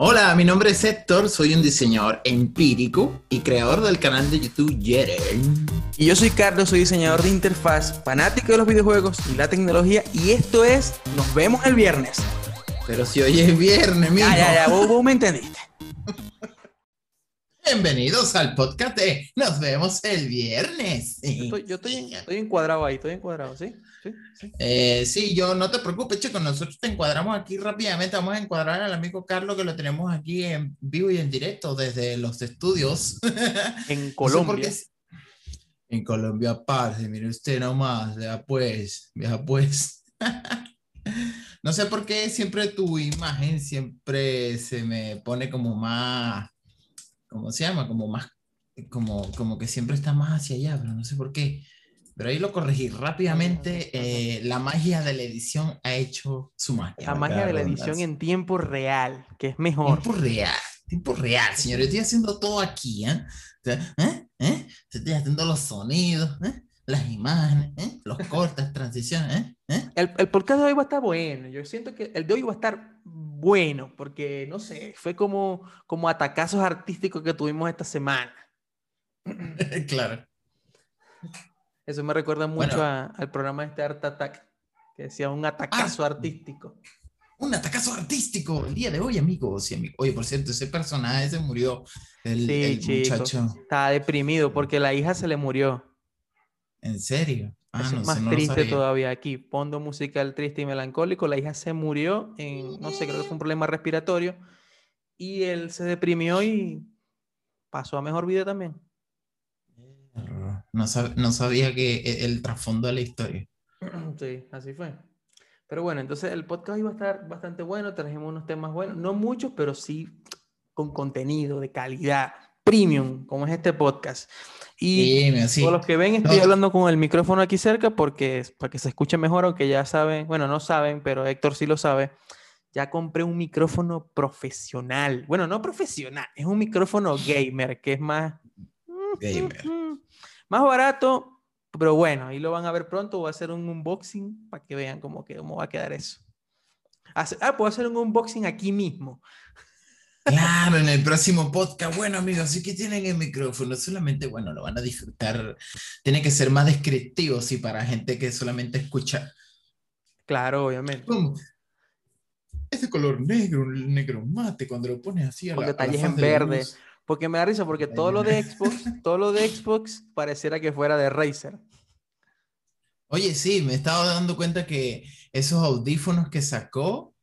Hola, mi nombre es Héctor, soy un diseñador empírico y creador del canal de YouTube Yeren. Y yo soy Carlos, soy diseñador de interfaz, fanático de los videojuegos y la tecnología. Y esto es Nos vemos el viernes. Pero si hoy es viernes, mijo. Ya, ya, ya, vos, vos me entendiste. Bienvenidos al podcast de Nos vemos el viernes. Yo estoy, yo estoy, estoy encuadrado ahí, estoy encuadrado, ¿sí? Sí, sí. Eh, sí, yo no te preocupes, chico, nosotros te encuadramos aquí rápidamente. Vamos a encuadrar al amigo Carlos que lo tenemos aquí en vivo y en directo desde los estudios. En No sé por Colombia. qué- En Colombia, parce, mire usted nomás, vea pues, vea pues. No sé por qué siempre tu imagen siempre se me pone como más, ¿cómo se llama? Como más, como, como que siempre está más hacia allá, pero no sé por qué. Pero ahí lo corregí rápidamente. eh, la magia de la edición ha hecho su magia. La magia de la edición en tiempo real, que es mejor. Tiempo real, tiempo real, señor. Yo estoy haciendo todo aquí, ¿eh? ¿eh? ¿eh? Estoy haciendo los sonidos, ¿eh? las imágenes, ¿eh? los cortes, transiciones, ¿eh? ¿eh? El, el podcast de hoy va a estar bueno. Yo siento que el de hoy va a estar bueno, porque no sé, fue como, como atacazos artísticos que tuvimos esta semana. claro. Eso me recuerda mucho Bueno. a- al programa de este Art Attack, que decía un atacazo artístico. Un atacazo artístico el día de hoy, amigos y amigos. Oye, por cierto, ese personaje se murió. El, Sí, el chico. muchacho. Estaba deprimido porque la hija se le murió. ¿En serio? Ah, Eso no es más no triste todavía aquí. Fondo musical triste y melancólico. La hija se murió en, no sé, creo que fue un problema respiratorio. Y él se deprimió y pasó a mejor vida también. No, sab- no sabía que e- el trasfondo de la historia. Sí, así fue. Pero bueno, entonces el podcast iba a estar bastante bueno. Trajimos unos temas buenos. No muchos, pero sí con contenido de calidad, premium, como es este podcast. Y Sí, mira, sí. Los que ven, estoy No. hablando con el micrófono aquí cerca porque para que se escuche mejor, aunque ya saben, bueno, no saben, pero Héctor sí lo sabe. Ya compré un micrófono profesional. Bueno, no profesional, es un micrófono gamer que es más Gamer. más barato, pero bueno, ahí lo van a ver pronto. Voy a hacer un unboxing para que vean cómo, que, cómo va a quedar eso. Ah, puedo hacer un unboxing aquí mismo. Claro, en el próximo podcast. Bueno, amigos, así que tienen el micrófono. Solamente, bueno, lo van a disfrutar. Tiene que ser más descriptivo, sí, para gente que solamente escucha. Claro, obviamente. ¿Cómo? Es de color negro, negro mate, cuando lo pones así a Con la, a la detalles en verde. luz. Porque me da risa, porque todo lo de Xbox, todo lo de Xbox pareciera que fuera de Razer. Oye, sí, me estaba dando cuenta que esos audífonos que sacó,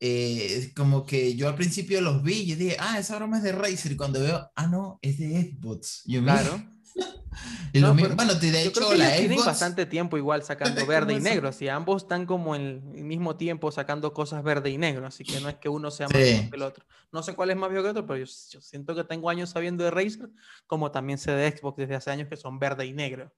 eh, como que yo al principio los vi y dije, ah, esa broma es de Razer. Y cuando veo, ah, no, es de Xbox. Yo, Claro. y lo No, mismo- bueno, de hecho, la ellos tienen Xbox. bastante tiempo igual sacando ¿Cómo verde y negro. Así ambos están como en el mismo tiempo sacando cosas verde y negro. Así que no es que uno sea más Sí. viejo que el otro. No sé cuál es más viejo que el otro, pero yo, yo siento que tengo años sabiendo de Razer, como también sé de Xbox desde hace años que son verde y negro.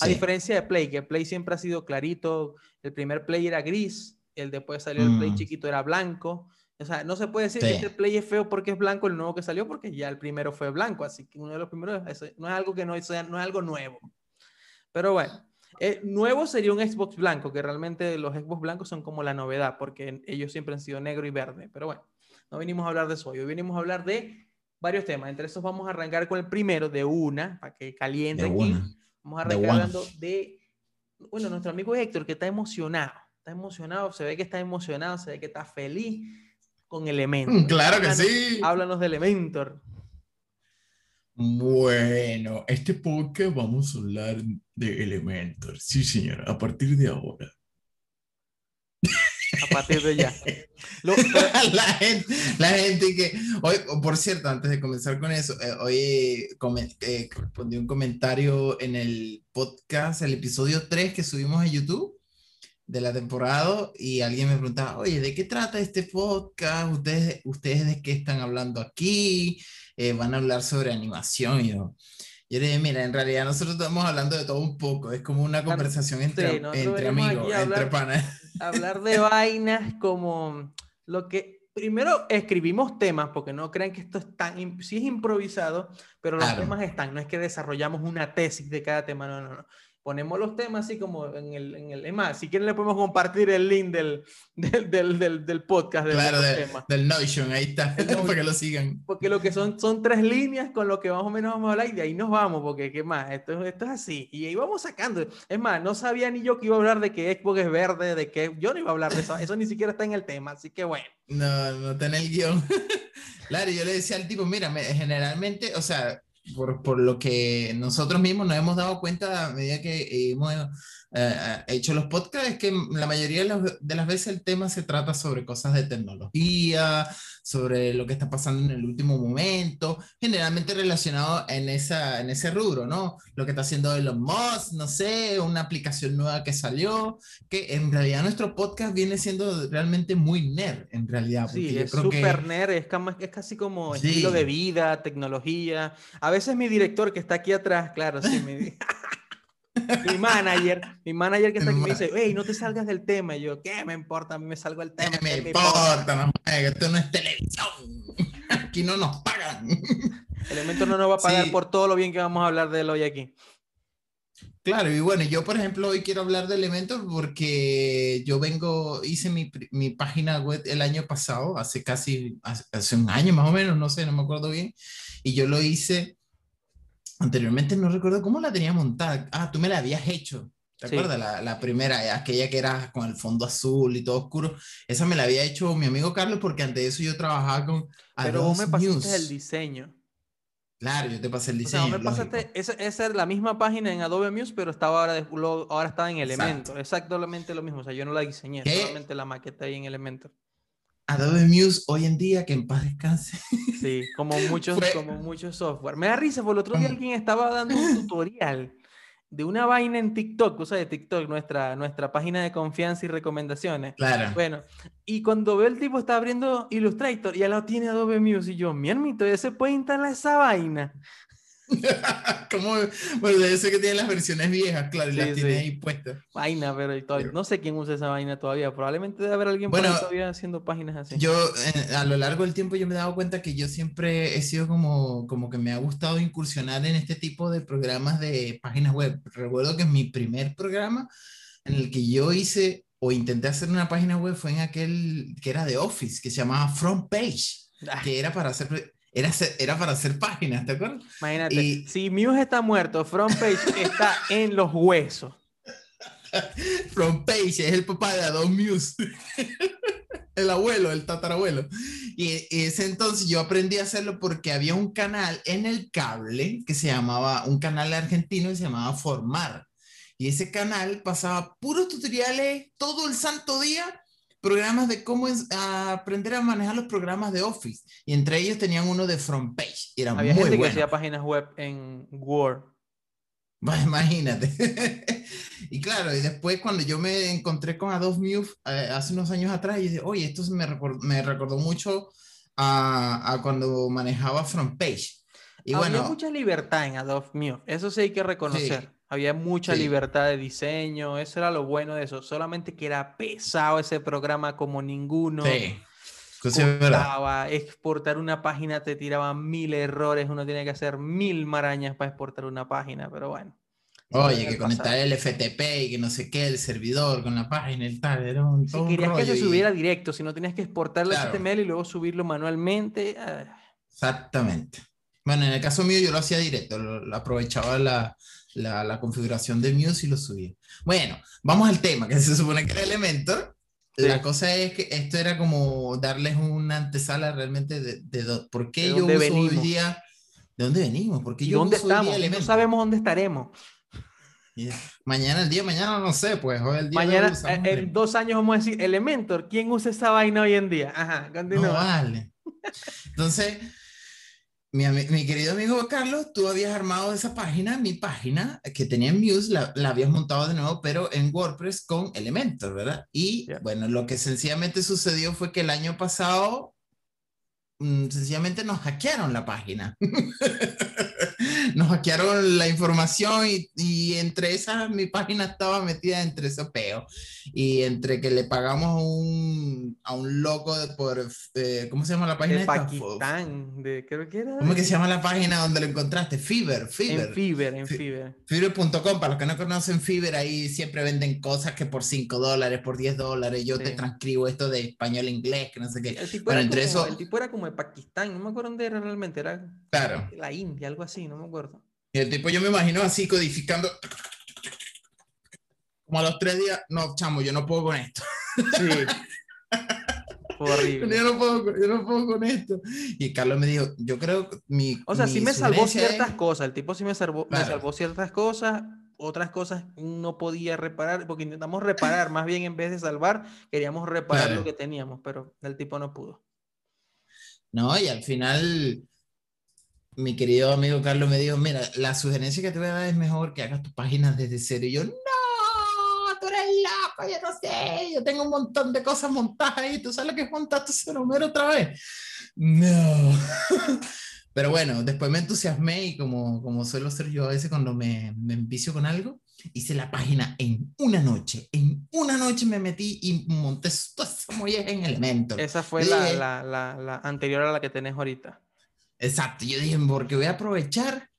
A Sí. diferencia de Play, que Play siempre ha sido clarito. El primer Play era gris, el después salió el Play Mm. chiquito era blanco. O sea, no se puede decir Sí. que este Play es feo porque es blanco el nuevo que salió, porque ya el primero fue blanco. Así que uno de los primeros eso no es algo que no es, no es algo nuevo. Pero bueno, eh, nuevo sería un Xbox blanco, que realmente los Xbox blancos son como la novedad, porque ellos siempre han sido negro y verde. Pero bueno, no venimos a hablar de eso hoy, hoy venimos a hablar de varios temas. Entre esos vamos a arrancar con el primero, de una, para que caliente De aquí. una. Vamos a de arrancar one. hablando de, bueno, nuestro amigo Héctor, que está emocionado. Está emocionado, se ve que está emocionado, se ve que está feliz con Elementor. Mm, Claro que sí. Háblanos de Elementor. Bueno, este podcast vamos a hablar de Elementor. Sí, señora, a partir de ahora. A partir de ya. Lo- la, gente, la gente que hoy, por cierto, antes de comenzar con eso, eh, hoy eh, respondí un comentario en el podcast, el episodio 3 que subimos a YouTube de la temporada y alguien me preguntaba, oye, ¿de qué trata este podcast? ¿Ustedes, ustedes de qué están hablando aquí? Eh, ¿Van a hablar sobre animación? Y yo, yo le dije, mira, en realidad nosotros estamos hablando de todo un poco, es como una conversación entre, sí, entre amigos, a entre hablar- panas. hablar de vainas como lo que primero escribimos temas, porque no crean que esto es tan, sí es improvisado, pero los Claro. temas están, no es que desarrollamos una tesis de cada tema, no, no, no. Ponemos los temas así como en el, en el es más, si quieren le podemos compartir el link del, del, del, del, del podcast. Del, claro, del Notion, ahí está, para que lo sigan. Porque lo que son son tres líneas con lo que más o menos vamos a hablar y de ahí nos vamos, porque qué más, esto, esto es así. Y ahí vamos sacando. Es más, no sabía ni yo que iba a hablar de que Xbox es verde, de que yo no iba a hablar de eso, eso ni siquiera está en el tema, así que bueno. No, no está en el guion. claro, yo le decía al tipo, mira, generalmente, o sea, por, por, lo que nosotros mismos nos hemos dado cuenta a medida que hemos eh, hecho los podcasts, es que la mayoría de las veces el tema se trata sobre cosas de tecnología, sobre lo que está pasando en el último momento, generalmente relacionado en, esa, en ese rubro, ¿no? Lo que está haciendo Elon Musk, no sé, una aplicación nueva que salió, que en realidad nuestro podcast viene siendo realmente muy nerd, en realidad. Sí, es súper nerd, es, es, casi como estilo de vida, tecnología. A veces mi director que está aquí atrás, claro, sí, mi... mi manager, mi manager que está aquí me dice, hey, no te salgas del tema. Y yo, ¿qué me importa? A mí me salgo del tema. ¿Qué me, importa? No, esto no es televisión. Aquí no nos pagan. Elemento no nos va a pagar por todo lo bien que vamos a hablar de él hoy aquí. Claro, y bueno, yo por ejemplo hoy quiero hablar de elementos porque yo vengo, hice mi, mi página web el año pasado, hace casi, hace, hace, un año más o menos, no sé, no me acuerdo bien, y yo lo hice Anteriormente no recuerdo cómo la tenía montada. Ah, tú me la habías hecho. ¿Te acuerdas? La, la, primera, aquella que era con el fondo azul y todo oscuro. Esa me la había hecho mi amigo Carlos porque antes de eso yo trabajaba con Pero vos me pasaste el diseño. Claro, yo te pasé el diseño. O sea, me pasaste, esa, esa es la misma página en Adobe Muse, pero estaba ahora, de, ahora estaba en Elementor. Exactamente lo mismo. O sea, yo no la diseñé, solamente la maqueta ahí en Elementor. Adobe Muse hoy en día, que en paz descanse. Sí, como muchos, como muchos software. Me da risa, por el otro día alguien estaba dando un tutorial de una vaina en TikTok, cosa de TikTok, nuestra, nuestra página de confianza y recomendaciones. Claro. Bueno, y cuando veo el tipo está abriendo Illustrator y ya lo tiene Adobe Muse y yo, mi hermito, ya se puede instalar esa vaina. como Bueno, de eso que tiene las versiones viejas, claro, y las tiene ahí puestas. Vaina, pero, no sé quién usa esa vaina todavía. Probablemente debe haber alguien bueno, todavía haciendo páginas así. Yo, eh, a lo largo del tiempo, yo me he dado cuenta que yo siempre he sido como, como que me ha gustado incursionar en este tipo de programas de páginas web. Recuerdo que mi primer programa en el que yo hice o intenté hacer una página web fue en aquel que era de Office, que se llamaba Front Page, ah. que era para hacer era, era para hacer páginas, ¿te acuerdas? Imagínate, si Muse está muerto, Frontpage está en los huesos. Frontpage es el papá de Adobe Muse. el abuelo, el tatarabuelo. Y, ese entonces yo aprendí a hacerlo porque había un canal en el cable que se llamaba, un canal argentino que se llamaba Formar. Y ese canal pasaba puros tutoriales todo el santo día programas de cómo es, aprender a manejar los programas de Office. Y entre ellos tenían uno de Front Page. Era Había muy gente que hacía páginas web en Word. imagínate. y claro, y después cuando yo me encontré con Adobe Muse eh, hace unos años atrás, y dije, oye, esto me recordó, me recordó mucho a, a, cuando manejaba Front Page. Y Había bueno, mucha libertad en Adobe Muse, eso sí hay que reconocer. Había mucha libertad de diseño, eso era lo bueno de eso. Solamente que era pesado ese programa como ninguno. Sí. Costaba, exportar una página te tiraba mil errores, uno tiene que hacer mil marañas para exportar una página, pero bueno. Oye, que conectar el FTP y que no sé qué, el servidor con la página y tal, era un, Si querías que se subiera directo, si no tenías que exportar el HTML y luego subirlo manualmente. Ah. Exactamente. Bueno, en el caso mío yo lo hacía directo, lo aprovechaba la, la, la, configuración de Muse y lo subí. Bueno, vamos al tema, que se supone que era Elementor. La cosa es que esto era como darles una antesala realmente de, de, por qué yo uso hoy día. ¿De dónde venimos? ¿Por qué yo ¿Dónde estamos? No sabemos dónde estaremos. Mañana, el día mañana, no sé, pues hoy el día Mañana, eh, en dos años vamos a decir, Elementor, ¿quién usa esa vaina hoy en día? Ajá, continúa. No vale. Entonces, mi, mi, querido amigo Carlos, tú habías armado esa página, mi página, que tenía en Muse, la, la habías montado de nuevo, pero en WordPress con Elementor, ¿verdad? Y bueno, lo que sencillamente sucedió fue que el año pasado, mm, sencillamente nos hackearon la página. nos hackearon la información y, y, entre esas mi página estaba metida entre ese peo y entre que le pagamos un, a un loco de por, eh, ¿cómo se llama la página? De Pakistán, de, creo que era. ¿Cómo que se llama la página donde lo encontraste? Fiverr, Fiverr. En Fiverr, en Fiverr. Fiverr.com, para los que no conocen Fiverr, ahí siempre venden cosas que por 5 dólares, por 10 dólares, yo te transcribo esto de español a inglés, que no sé qué. El tipo, bueno, entre eso... el tipo era como de Pakistán, no me acuerdo dónde era realmente, era claro. la India, algo así, no me acuerdo. Y el tipo yo me imagino así codificando como a los tres días, no, chamo, yo no puedo con esto. Sí. Horrible. Yo no, puedo, yo no puedo con esto. Y Carlos me dijo, yo creo que mi... O sea, sí me salvó ciertas cosas, el tipo sí me salvó, me salvó ciertas cosas, otras cosas no podía reparar, porque intentamos reparar, más bien en vez de salvar, queríamos reparar lo que teníamos, pero el tipo no pudo. No, y al final mi querido amigo Carlos me dijo, mira, la sugerencia que te voy a dar es mejor que hagas tus páginas desde cero. Y yo, no, tú eres loco, yo no sé, yo tengo un montón de cosas montadas ahí, tú sabes lo que es montar tu número otra vez. No. Pero bueno, después me entusiasmé y como, como suelo ser yo a veces cuando me, me envicio con algo, hice la página en una noche. En una noche me metí y monté todas esas en Elementor. Esa fue la, la, la, la anterior a la que tenés ahorita. Exacto, yo dije, porque voy a aprovechar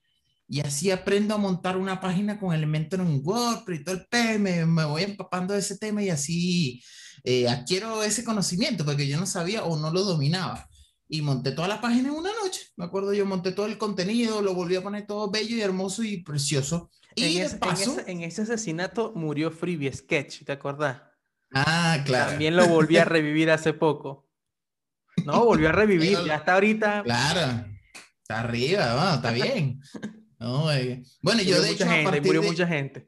y así aprendo a montar una página con elementos en WordPress y todo el PM, me, voy empapando de ese tema y así eh, adquiero ese conocimiento porque yo no sabía o no lo dominaba. Y monté toda la página en una noche. Me acuerdo, yo monté todo el contenido, lo volví a poner todo bello y hermoso y precioso. Y en, ese, paso, en, ese, asesinato murió Freebie Sketch, ¿te acordás? Ah, claro. También lo volví a revivir hace poco. No, volvió a revivir, ya está ahorita. Claro, está arriba, está bien. Eh, bueno, yo de hecho. Gente, a murió mucha gente.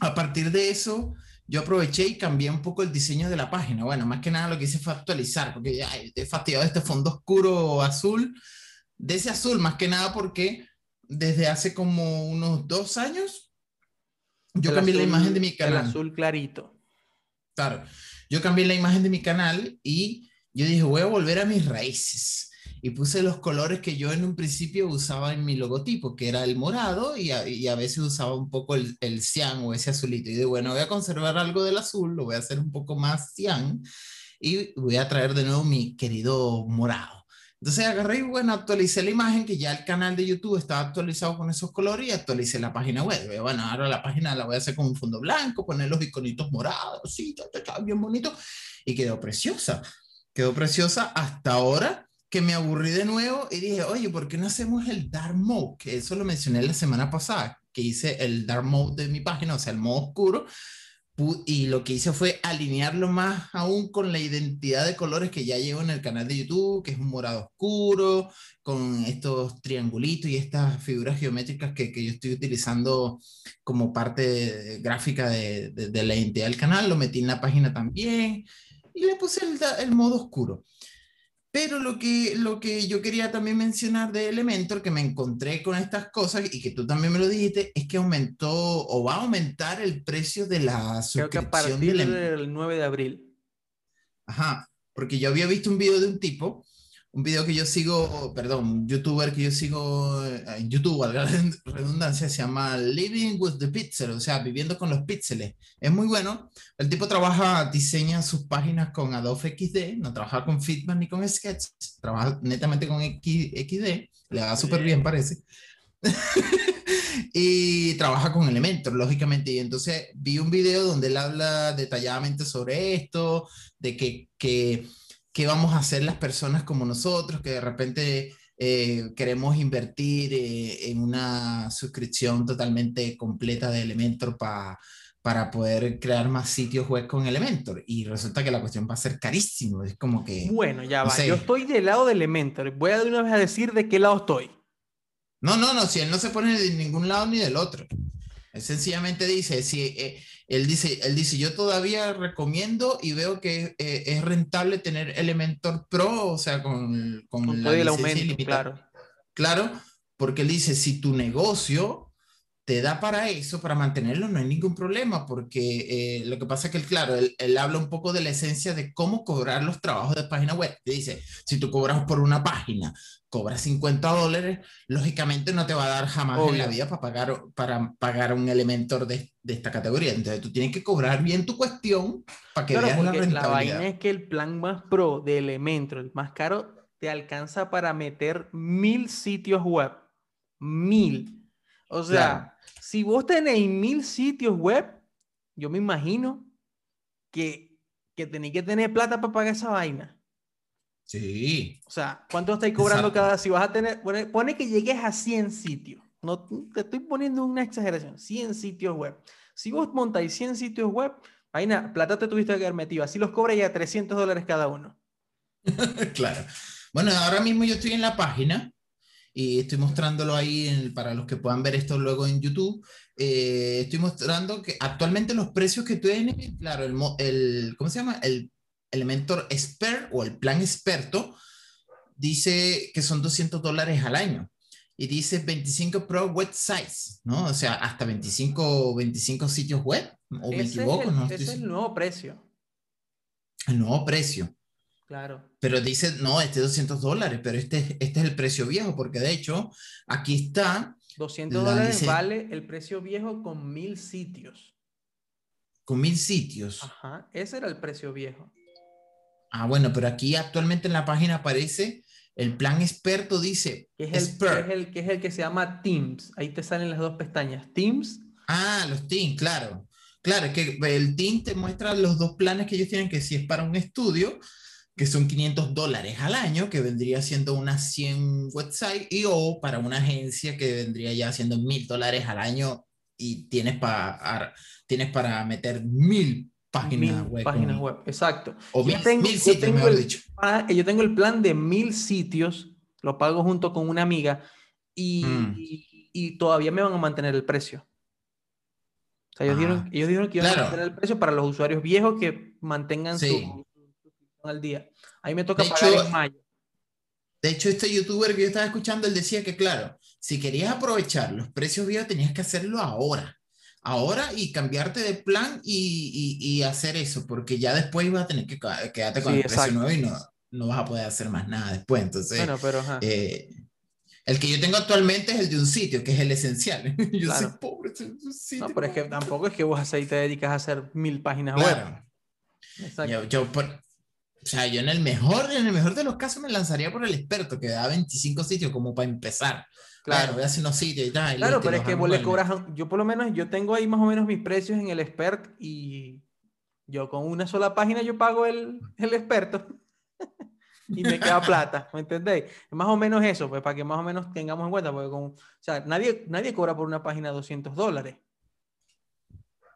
A partir de eso, yo aproveché y cambié un poco el diseño de la página. Bueno, más que nada lo que hice fue actualizar, porque ya he fastidiado este fondo oscuro azul, de ese azul, más que nada porque desde hace como unos dos años, yo cambié la imagen de mi canal. El azul clarito. Claro, yo cambié la imagen de mi canal y yo dije, voy a volver a mis raíces. Y puse los colores que yo en un principio usaba en mi logotipo, que era el morado y a, y a veces usaba un poco el, el, cian o ese azulito. Y de bueno, voy a conservar algo del azul, lo voy a hacer un poco más cian y voy a traer de nuevo mi querido morado. Entonces agarré y bueno, actualicé la imagen, que ya el canal de YouTube estaba actualizado con esos colores y actualicé la página web. Bueno, ahora la página la voy a hacer con un fondo blanco, poner los iconitos morados, sí, bien bonito. Y quedó preciosa quedó preciosa hasta ahora que me aburrí de nuevo y dije, oye, ¿por qué no hacemos el dark mode? Que eso lo mencioné la semana pasada, que hice el dark mode de mi página, o sea, el modo oscuro, y lo que hice fue alinearlo más aún con la identidad de colores que ya llevo en el canal de YouTube, que es un morado oscuro, con estos triangulitos y estas figuras geométricas que, que yo estoy utilizando como parte gráfica de, de, de la identidad del canal, lo metí en la página también y le puse el, el, modo oscuro. Pero lo que, lo que yo quería también mencionar de Elementor, que me encontré con estas cosas y que tú también me lo dijiste, es que aumentó o va a aumentar el precio de la suscripción. Creo que a partir del 9 de abril. Ajá, porque yo había visto un video de un tipo un video que yo sigo, perdón, un youtuber que yo sigo eh, en YouTube, a la redundancia, se llama Living with the Pixel, o sea, viviendo con los píxeles. Es muy bueno. El tipo trabaja, diseña sus páginas con Adobe XD, no trabaja con Figma ni con Sketch, trabaja netamente con XD, le va súper bien, parece. y trabaja con Elementor, lógicamente. Y entonces vi un video donde él habla detalladamente sobre esto, de que, que qué vamos a hacer las personas como nosotros, que de repente eh, queremos invertir eh, en una suscripción totalmente completa de Elementor para para poder crear más sitios web con Elementor. Y resulta que la cuestión va a ser carísimo. Es como que... Bueno, ya va. Yo estoy del lado de Elementor. Voy a de una vez a decir de qué lado estoy. No, no, no. Si él no se pone de ningún lado ni del otro. Él sencillamente dice, si, eh, él, dice, él dice, yo todavía recomiendo y veo que eh, es rentable tener Elementor Pro, o sea, con, con, con todo el aumento, claro. Claro, porque él dice, si tu negocio te da para eso, para mantenerlo, no hay ningún problema, porque eh, lo que pasa es que, claro, él, él, habla un poco de la esencia de cómo cobrar los trabajos de página web. Te dice, si tú cobras por una página, cobras 50 dólares, lógicamente no te va a dar jamás Obvio. en la vida para pagar, para pagar un Elementor de, de, esta categoría. Entonces tú tienes que cobrar bien tu cuestión para que claro, veas la rentabilidad. La vaina es que el plan más pro de Elementor, el más caro, te alcanza para meter mil sitios web. Mil. O sea, claro. si vos tenéis mil sitios web, yo me imagino que, que tenéis que tener plata para pagar esa vaina. Sí. O sea, ¿cuánto estáis cobrando Exacto. cada? Si vas a tener, pone, pone, que llegues a 100 sitios. No te estoy poniendo una exageración. 100 sitios web. Si vos montáis 100 sitios web, vaina, plata te tuviste que haber metido. Así los cobra ya 300 dólares cada uno. claro. Bueno, ahora mismo yo estoy en la página y estoy mostrándolo ahí en, para los que puedan ver esto luego en YouTube. Eh, estoy mostrando que actualmente los precios que tienen, claro, el, el ¿cómo se llama? El Elementor Expert o el plan experto dice que son 200 dólares al año y dice 25 Pro websites, ¿no? O sea, hasta 25, 25 sitios web, o me ese equivoco, es el, ¿no? Ese es el nuevo precio. El nuevo precio. Claro. Pero dice, no, este es 200 dólares, pero este, este es el precio viejo, porque de hecho, aquí está. 200 dólares dice, vale el precio viejo con mil sitios. Con mil sitios. Ajá, ese era el precio viejo. Ah, bueno, pero aquí actualmente en la página aparece el plan experto, dice. Que es, el, que es, el, que es el que se llama Teams. Ahí te salen las dos pestañas. Teams. Ah, los Teams, claro. Claro, es que el Team te muestra los dos planes que ellos tienen, que si es para un estudio, que son 500 dólares al año, que vendría siendo unas 100 websites, y o para una agencia que vendría ya siendo 1000 dólares al año y tienes para, tienes para meter mil páginas web. Páginas web, exacto. O mil, tengo, mil sitios, mejor el, dicho. Yo tengo el plan de mil sitios, lo pago junto con una amiga y, mm. y, y todavía me van a mantener el precio. O sea, ellos, ah, dijeron, ellos dijeron que iban claro. a mantener el precio para los usuarios viejos que mantengan sí. su, al día. Ahí me toca de pagar hecho, en mayo. De hecho, este youtuber que yo estaba escuchando, él decía que, claro, si querías aprovechar los precios viejos, tenías que hacerlo ahora. Ahora y cambiarte de plan y, y, y hacer eso, porque ya después vas a tener que quedarte con Sí, el precio exacto. nuevo y no, no vas a poder hacer más nada después. Entonces, Bueno, pero eh, el que yo tengo actualmente es el de un sitio, que es el esencial. yo Claro. soy pobre, soy un sitio, no, pero es que tampoco es que vos ahí te dedicas a hacer mil páginas web. Claro. Exacto. Yo, yo por- o sea, yo en el mejor, en el mejor de los casos me lanzaría por el experto, que da 25 sitios como para empezar. Claro, Claro. voy unos sitios y tal. Claro, listo, pero es que vos le cobras, yo por lo menos, yo tengo ahí más o menos mis precios en el expert y yo con una sola página yo pago el, el experto y me queda plata, ¿me entendéis? Más o menos eso, pues para que más o menos tengamos en cuenta, porque con, o sea, nadie, nadie cobra por una página 200 dólares.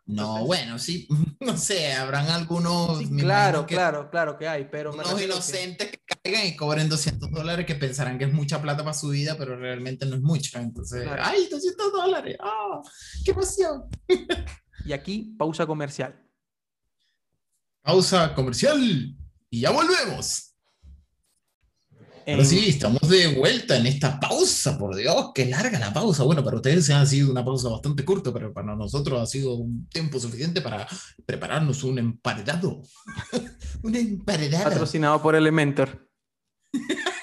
No, Entonces- bueno, sí, no sé, habrán algunos. Sí, claro, que claro, claro que hay, pero Unos refiero que- inocentes que caigan y cobren 200 dólares que pensarán que es mucha plata para su vida, pero realmente no es mucho. Entonces, Claro. ¡ay, 200 dólares! ¡Ah! ¡Qué emoción! Y aquí, pausa comercial. Pausa comercial y ya volvemos. Pero En- sí, estamos de vuelta en esta pausa, por Dios, qué larga la pausa. Bueno, para ustedes ha sido una pausa bastante corta, pero para nosotros ha sido un tiempo suficiente para prepararnos un emparedado. un emparedado. patrocinado por Elementor.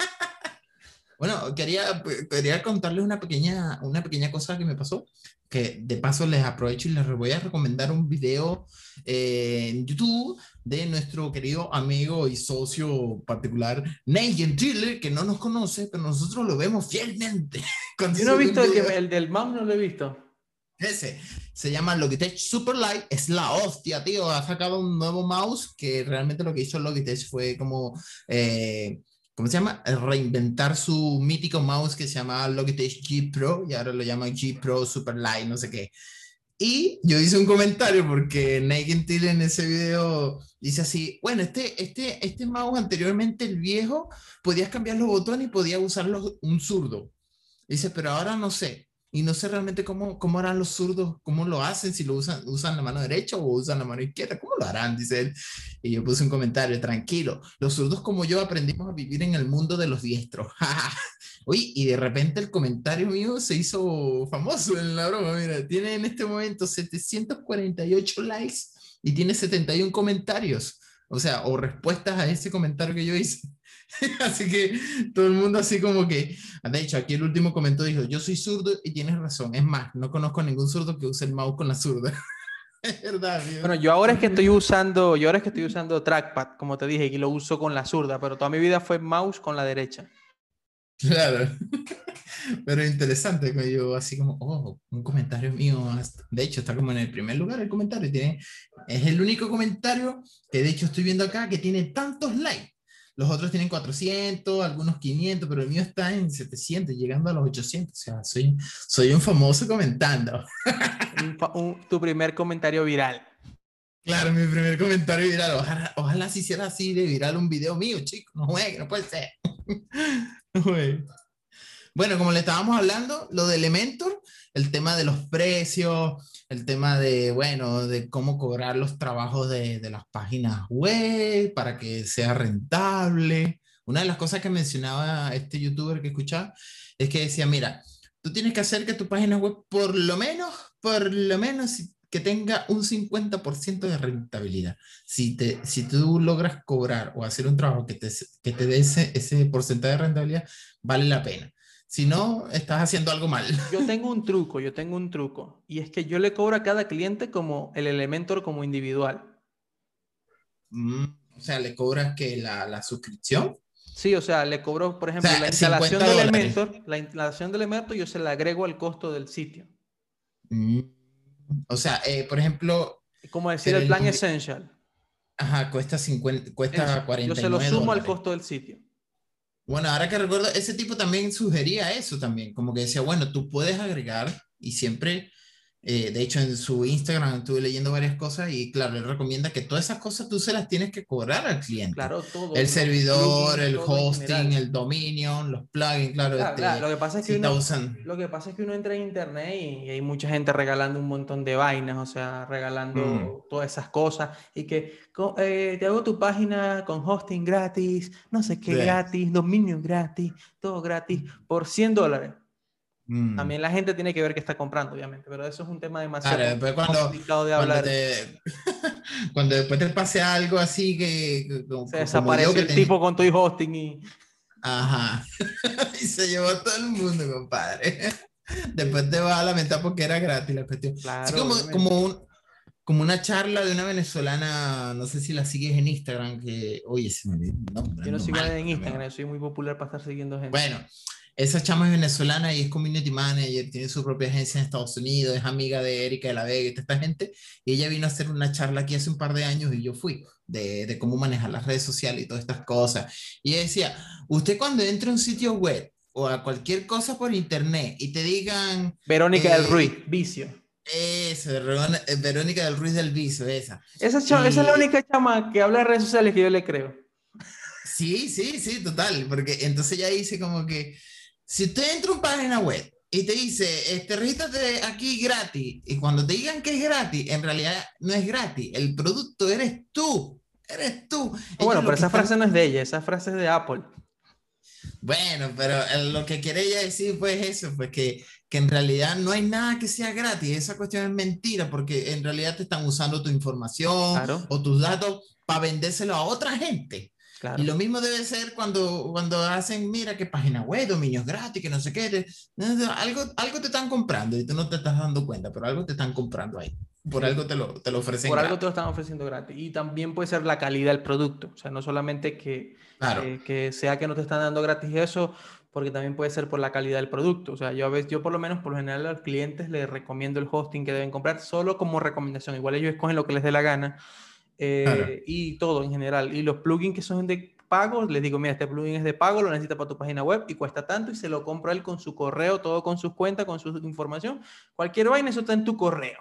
Bueno, quería, quería contarles una pequeña, una pequeña cosa que me pasó, que de paso les aprovecho y les voy a recomendar un video eh, en YouTube de nuestro querido amigo y socio particular, Nate Gentile, que no nos conoce, pero nosotros lo vemos fielmente. Yo no he visto el, que- video- el del mouse, no lo he visto. ese se llama Logitech Superlight, es la hostia, tío. Ha sacado un nuevo mouse que realmente lo que hizo Logitech fue como, eh, ¿cómo se llama? Reinventar su mítico mouse que se llama Logitech G Pro y ahora lo llama G Pro Superlight, no sé qué. Y yo hice un comentario porque Nate Till en ese video dice así, bueno, este, este, este mouse anteriormente, el viejo, podías cambiar los botones y podías usarlo un zurdo. Dice, pero ahora no sé. Y no sé realmente cómo, cómo harán los zurdos, cómo lo hacen, si lo usan, usan la mano derecha o usan la mano izquierda, ¿cómo lo harán? Dice él. Y yo puse un comentario, tranquilo, los zurdos como yo aprendimos a vivir en el mundo de los diestros. Uy, y de repente el comentario mío se hizo famoso en la broma, mira, tiene en este momento 748 likes y tiene 71 comentarios, o sea, o respuestas a ese comentario que yo hice. así que todo el mundo así como que, de hecho, aquí el último comentó dijo, yo soy zurdo y tienes razón, es más, no conozco a ningún zurdo que use el mouse con la zurda. es verdad. Bueno, yo ahora es que estoy usando, yo ahora es que estoy usando trackpad, como te dije, y lo uso con la zurda, pero toda mi vida fue mouse con la derecha. Claro, pero interesante, yo así como, oh, un comentario mío, de hecho está como en el primer lugar el comentario, tiene, es el único comentario que de hecho estoy viendo acá que tiene tantos likes, los otros tienen 400, algunos 500, pero el mío está en 700, llegando a los 800, o sea, soy, soy un famoso comentando. tu primer comentario viral. Claro, mi primer comentario viral. Ojalá, ojalá se hiciera así de viral un video mío, chicos. No juegue, no puede ser. Bueno, como le estábamos hablando, lo de Elementor, el tema de los precios, el tema de, bueno, de cómo cobrar los trabajos de, de las páginas web para que sea rentable. Una de las cosas que mencionaba este youtuber que escuchaba es que decía, mira, tú tienes que hacer que tu página web por lo menos, por lo menos que tenga un 50% de rentabilidad. Si, te, si tú logras cobrar o hacer un trabajo que te, que te dé ese, ese porcentaje de rentabilidad, vale la pena. Si no, estás haciendo algo mal. Yo tengo un truco, yo tengo un truco. Y es que yo le cobro a cada cliente como el Elementor como individual. Mm, o sea, ¿le cobras que la, la suscripción? Sí, o sea, le cobro, por ejemplo, la instalación del Elementor, la instalación del Elementor, yo se la agrego al costo del sitio. Mm. O sea, eh, por ejemplo... Como decir el, plan Essential. Ajá, cuesta, 50, cuesta 49 Yo se lo sumo al costo del sitio. Bueno, ahora que recuerdo, ese tipo también sugería eso también, como que decía, bueno, tú puedes agregar y siempre eh, de hecho, en su Instagram estuve leyendo varias cosas y claro, él recomienda que todas esas cosas tú se las tienes que cobrar al cliente. Claro, todo. El servidor, el hosting, el dominio, los plugins, claro. Este, lo, que pasa es que uno, lo que pasa es que uno entra en internet y, hay mucha gente regalando un montón de vainas, o sea, regalando mm. todas esas cosas y que eh, te hago tu página con hosting gratis, no sé qué gratis, dominio gratis, todo gratis, por 100 dólares. Mm. También la gente tiene que ver qué está comprando, obviamente, pero eso es un tema demasiado complicado de hablar. Cuando, después te pase algo así que... se desaparece el tipo con tu hosting y... Ajá. y se llevó a todo el mundo, compadre. Después te vas a lamentar porque era gratis la cuestión. Claro, como, como, un, como una charla de una venezolana, no sé si la sigues en Instagram, que, oye, se me no, Yo no sigo en Instagram, soy muy popular para estar siguiendo gente. Bueno, esa chama es venezolana y es community manager, tiene su propia agencia en Estados Unidos, es amiga de Erika de la Vega y toda esta gente. Y ella vino a hacer una charla aquí hace un par de años y yo fui, de, de cómo manejar las redes sociales y todas estas cosas. Y ella decía, usted cuando entre a un sitio web o a cualquier cosa por internet y te digan... Verónica del eh, Ruiz, vicio. Eso, eh, Verónica del Ruiz del vicio, esa. Esa, esa es la única chama que habla de redes sociales que yo le creo. Sí, sí, sí, total, porque entonces ya dice como que si usted entra a una página web y te dice, este, regístrate aquí gratis, y cuando te digan que es gratis, en realidad no es gratis, el producto eres tú, eres tú. bueno, pero esa frase no es de ella, esa frase es de Apple. Bueno, pero lo que quiere ella decir pues eso, pues que, que en realidad no hay nada que sea gratis, esa cuestión es mentira, porque en realidad te están usando tu información o tus datos para vendérselo a otra gente. Y lo mismo debe ser cuando, cuando hacen, mira qué página web, dominios gratis, que no sé qué, algo, algo te están comprando y tú no te estás dando cuenta, pero algo te están comprando ahí. Por algo te lo, te lo ofrecen Por algo te lo están ofreciendo gratis. Y también puede ser la calidad del producto. O sea, no solamente que, que, que, sea que no te están dando gratis eso, porque también puede ser por la calidad del producto. O sea, yo a veces, yo por lo menos, por lo general, a los clientes les recomiendo el hosting que deben comprar solo como recomendación. Igual ellos escogen lo que les dé la gana eh, y todo en general. Y los plugins que son de pago, les digo, mira, este plugin es de pago, lo necesitas para tu página web y cuesta tanto y se lo compra él con su correo, todo con sus cuentas, con su información. Cualquier vaina, eso está en tu correo.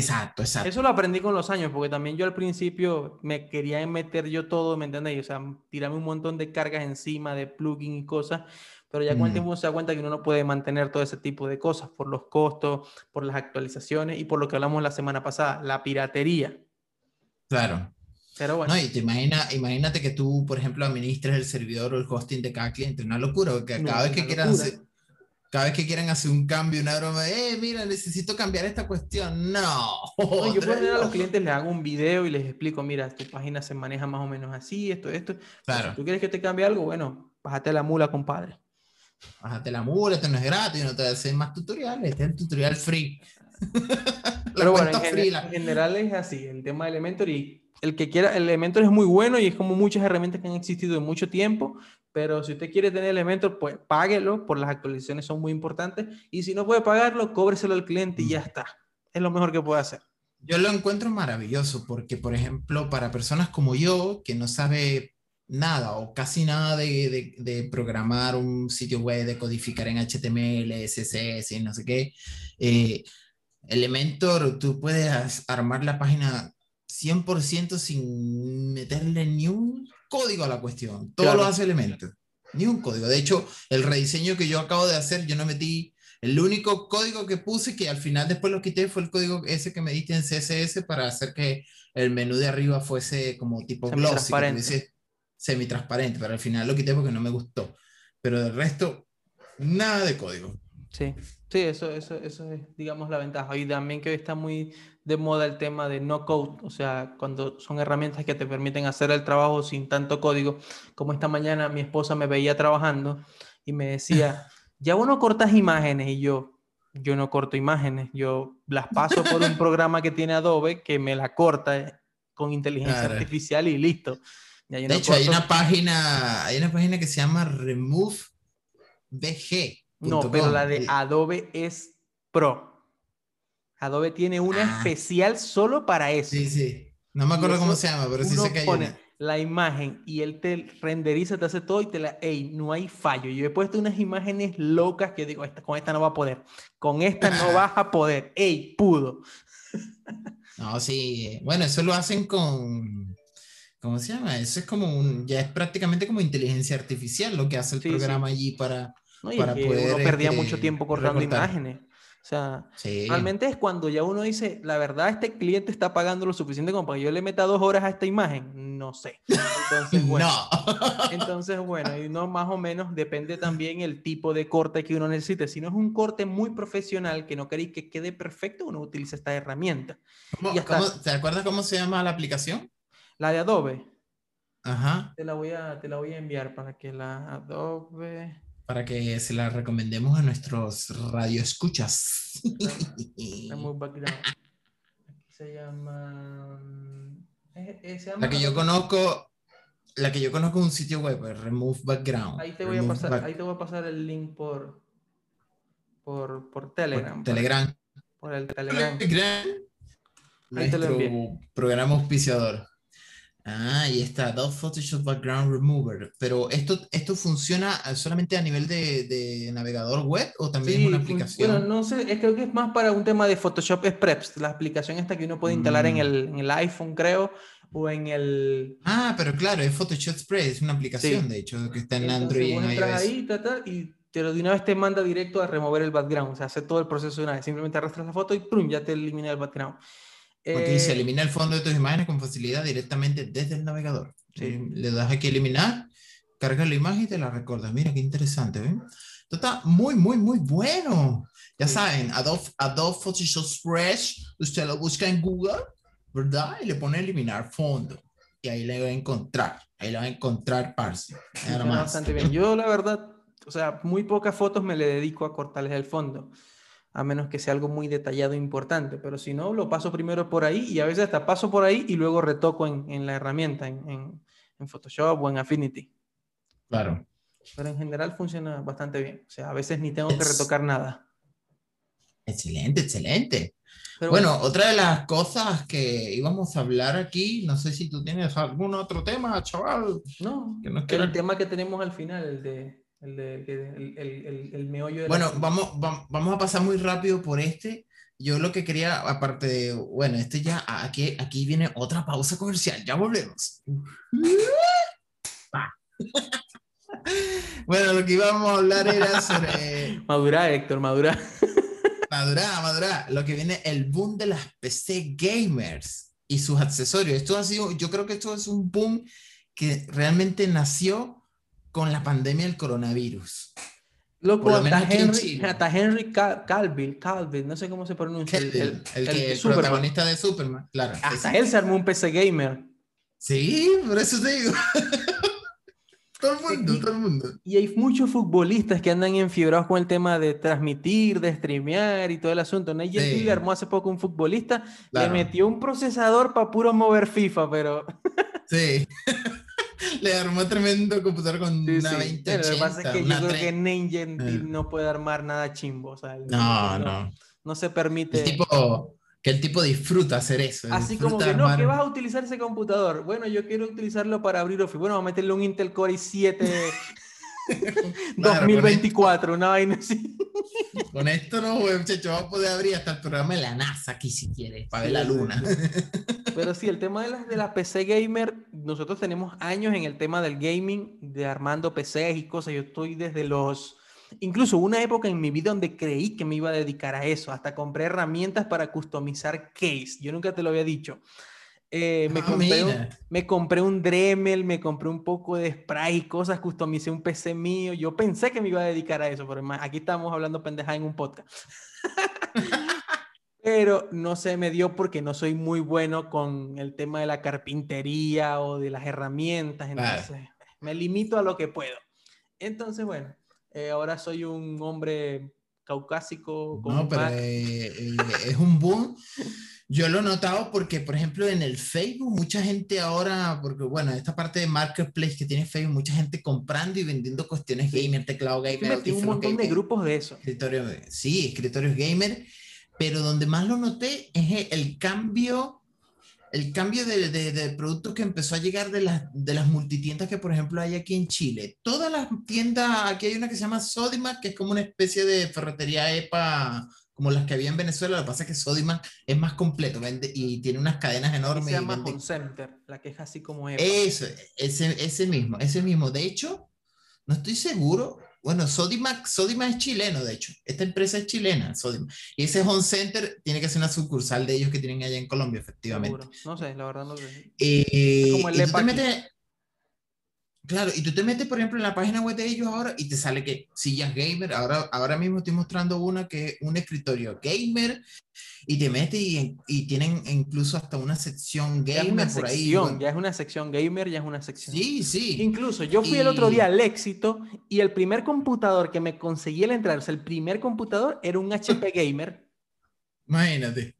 Exacto, exacto. Eso lo aprendí con los años, porque también yo al principio me quería meter yo todo, ¿me entendéis? O sea, tirarme un montón de cargas encima, de plugin y cosas, pero ya con el mm. tiempo se da cuenta que uno no puede mantener todo ese tipo de cosas por los costos, por las actualizaciones y por lo que hablamos la semana pasada, la piratería. Claro. Pero bueno. No, y te imagina, imagínate que tú, por ejemplo, administres el servidor o el hosting de cada cliente, una locura, porque cada vez que quieran hacer cada vez que quieren hacer un cambio, una broma, eh, mira, necesito cambiar esta cuestión. No. yo por a los clientes les hago un video y les explico, mira, tu página se maneja más o menos así, esto, esto. Claro. Si tú quieres que te cambie algo, bueno, bájate la mula, compadre. Bájate la mula, esto no es gratis, no te hacer más tutoriales, este es el tutorial free. Pero bueno, en, en, general es así, el tema de Elementor y el que quiera, el Elementor es muy bueno y es como muchas herramientas que han existido en mucho tiempo, pero si usted quiere tener Elementor, pues páguelo, por las actualizaciones son muy importantes, y si no puede pagarlo, cóbreselo al cliente y ya está. Es lo mejor que puede hacer. Yo lo encuentro maravilloso porque, por ejemplo, para personas como yo, que no sabe nada o casi nada de, de, programar un sitio web, de codificar en HTML, CSS y no sé qué, eh, Elementor, tú puedes armar la página 100% sin meterle ni un código a la cuestión. Todo lo hace Elementor. Ni un código. De hecho, el rediseño que yo acabo de hacer, yo no metí. El único código que puse, que al final después lo quité, fue el código ese que me diste en CSS para hacer que el menú de arriba fuese como tipo glossy, semi-transparente. Pero al final lo quité porque no me gustó. Pero del resto, nada de código. Sí, sí, eso, eso, eso es, digamos, la ventaja. Y también que hoy está muy de moda el tema de no code, o sea, cuando son herramientas que te permiten hacer el trabajo sin tanto código. Como esta mañana mi esposa me veía trabajando y me decía, ya uno cortas imágenes y yo, yo no corto imágenes, yo las paso por un programa que tiene Adobe que me la corta con inteligencia artificial y listo. De hecho, hay una página, hay una página que se llama Remove BG. No, pero la de Adobe es Pro. Adobe tiene una ah. especial solo para eso. Sí, sí. No me acuerdo cómo se llama, pero sí sé que hay pone la imagen y él te renderiza, te hace todo y te la... Ey, no hay fallo. Yo he puesto unas imágenes locas que digo, esta, con esta no va a poder. Con esta no vas a poder. Ey, pudo. No, sí. Bueno, eso lo hacen con... ¿Cómo se llama? Eso es como un... Ya es prácticamente como inteligencia artificial lo que hace el programa allí para... para poder, uno perdía mucho este, tiempo cortando imágenes. O sea, realmente es cuando ya uno dice, la verdad, este cliente está pagando lo suficiente como para que yo le meta dos horas a esta imagen. No sé. Entonces, bueno. Entonces, bueno, y no más o menos depende también el tipo de corte que uno necesite. Si no es un corte muy profesional, que no queréis que quede perfecto, uno utiliza esta herramienta. ¿Te acuerdas cómo se llama la aplicación? La de Adobe. Ajá. Te la voy a, te la voy a enviar para que la Adobe para que se la recomendemos a nuestros radioescuchas. se llama... La que yo conozco, la que yo conozco es un sitio web, Remove Background. Ahí te voy, a pasar, ahí te voy a pasar el link por, por, por Telegram. Telegram. Por el Telegram. Telegram. Nuestro programa auspiciador. Ah, y está Adobe Photoshop Background Remover. Pero esto, esto funciona solamente a nivel de, de navegador web o también es una aplicación. Bueno, no sé, creo que es más para un tema de Photoshop Express, la aplicación esta que uno puede instalar en, mm. el, en, el, iPhone, creo, o en el. Ah, pero claro, es Photoshop Express, es una aplicación de hecho que está en Android y en iOS. ahí, y te lo de una vez te manda directo a remover el background, o sea, hace todo el proceso de una vez. Simplemente arrastras la foto y ¡prum! ya te elimina el background. Porque se eh, elimina el fondo de tus imágenes con facilidad directamente desde el navegador. Le das aquí eliminar, cargas la imagen y te la recordas. Mira qué interesante, ¿ven? Esto está muy, muy, muy bueno. Ya saben, Adobe, Adobe Photoshop Express, usted lo busca en Google, ¿verdad? Y le pone eliminar fondo. Y ahí le va a encontrar. Ahí le va a encontrar, parce. Bastante bien. Yo, la verdad, o sea, muy pocas fotos me le dedico a cortarles el fondo a menos que sea algo muy detallado e importante, pero si no, lo paso primero por ahí y a veces hasta paso por ahí y luego retoco en, en la herramienta, en, en, Photoshop o en Affinity. Claro. Pero en general funciona bastante bien, o sea, a veces ni tengo que retocar nada. Excelente, excelente. bueno, otra de las cosas que íbamos a hablar aquí, no sé si tú tienes algún otro tema, chaval. No, que el tema que tenemos al final, el de el, de, el, el, el, meollo de Bueno, vamos, vamos a pasar muy rápido por este. yo lo que quería, aparte de, bueno, este ya, aquí, aquí viene otra pausa comercial, ya volvemos. bueno, lo que íbamos a hablar era sobre... Madura, Héctor, madura. madura, madura. Lo que viene, el boom de las PC gamers y sus accesorios. Esto ha sido, yo creo que esto es un boom que realmente nació con la pandemia del coronavirus. Loco, hasta Henry, hasta Henry Calvin, Calvin, no sé cómo se pronuncia. El, el, el, el, protagonista de Superman, claro. Hasta él se armó un PC gamer. Sí, por eso te digo. todo el mundo, todo el mundo. Y hay muchos futbolistas que andan enfiebrados con el tema de transmitir, de streamear y todo el asunto. Nigel sí. armó hace poco un futbolista, le metió un procesador para puro mover FIFA, pero... sí. Le armó tremendo computador con una 2080. Lo que pasa es que yo creo que Ninja Eh. no puede armar nada chimbo. O sea, No, no. no se permite. El tipo, que el tipo disfruta hacer eso. Así como que no, que vas a utilizar ese computador. Bueno, yo quiero utilizarlo para abrir Office. Bueno, vamos a meterle un Intel Core i7 Claro, 2024, una vaina así. Con esto no, güey, muchacho, vamos a poder abrir hasta el programa de la NASA aquí si quieres, para ver la luna. Pero sí, el tema de la, de la PC gamer, nosotros tenemos años en el tema del gaming, de armando PCs y cosas. Yo estoy desde los... Incluso hubo una época en mi vida donde creí que me iba a dedicar a eso. Hasta compré herramientas para customizar case. Yo nunca te lo había dicho. Eh, me, Ah, compré un, me compré un Dremel, me compré un poco de spray y cosas, customicé un PC mío. Yo pensé que me iba a dedicar a eso, pero aquí estamos hablando pendeja en un podcast. Pero no se me dio porque no soy muy bueno con el tema de la carpintería o de las herramientas. Entonces, me limito a lo que puedo. Entonces, bueno, eh, ahora soy un hombre caucásico con No, pero eh, eh, es un boom. Yo lo he notado porque, por ejemplo, en el Facebook, mucha gente ahora, porque bueno, esta parte de Marketplace que tiene Facebook, mucha gente comprando y vendiendo cuestiones gamer, teclado gamer, metí un montón de gamer, grupos de eso. escritorio, sí, escritorios gamer, pero donde más lo noté es el cambio, el cambio de, de, de productos que empezó a llegar de las, de las multitiendas que, por ejemplo, hay aquí en Chile. Todas las tiendas, aquí hay una que se llama Sodimac, que es como una especie de ferretería EPA, como las que había en Venezuela. Lo que pasa es que Sodimac es más completo vende, y tiene unas cadenas enormes. se y llama vende- Home Center, la que es así como EPA. eso, ese, ese mismo, ese mismo. De hecho, no estoy seguro. Bueno, Sodimac, Sodimac es chileno, de hecho. Esta empresa es chilena, Sodimac. Y ese Home Center tiene que ser una sucursal de ellos que tienen allá en Colombia, efectivamente. seguro. No sé, la verdad no sé. Eh, como el y tú EPA te aquí. metes, claro, y tú te metes, por ejemplo, en la página web de ellos ahora y te sale que sillas gamer. Ahora, ahora mismo estoy mostrando una que es un escritorio gamer y te metes y, y tienen incluso hasta una sección Ya gamer una por ahí. sección, bueno. ya es una sección gamer, ya es una sección. Sí, sí. Incluso yo fui el otro Y- día al éxito y el primer computador que me conseguí al entrar, o sea, el primer computador era un HP Gamer. Imagínate.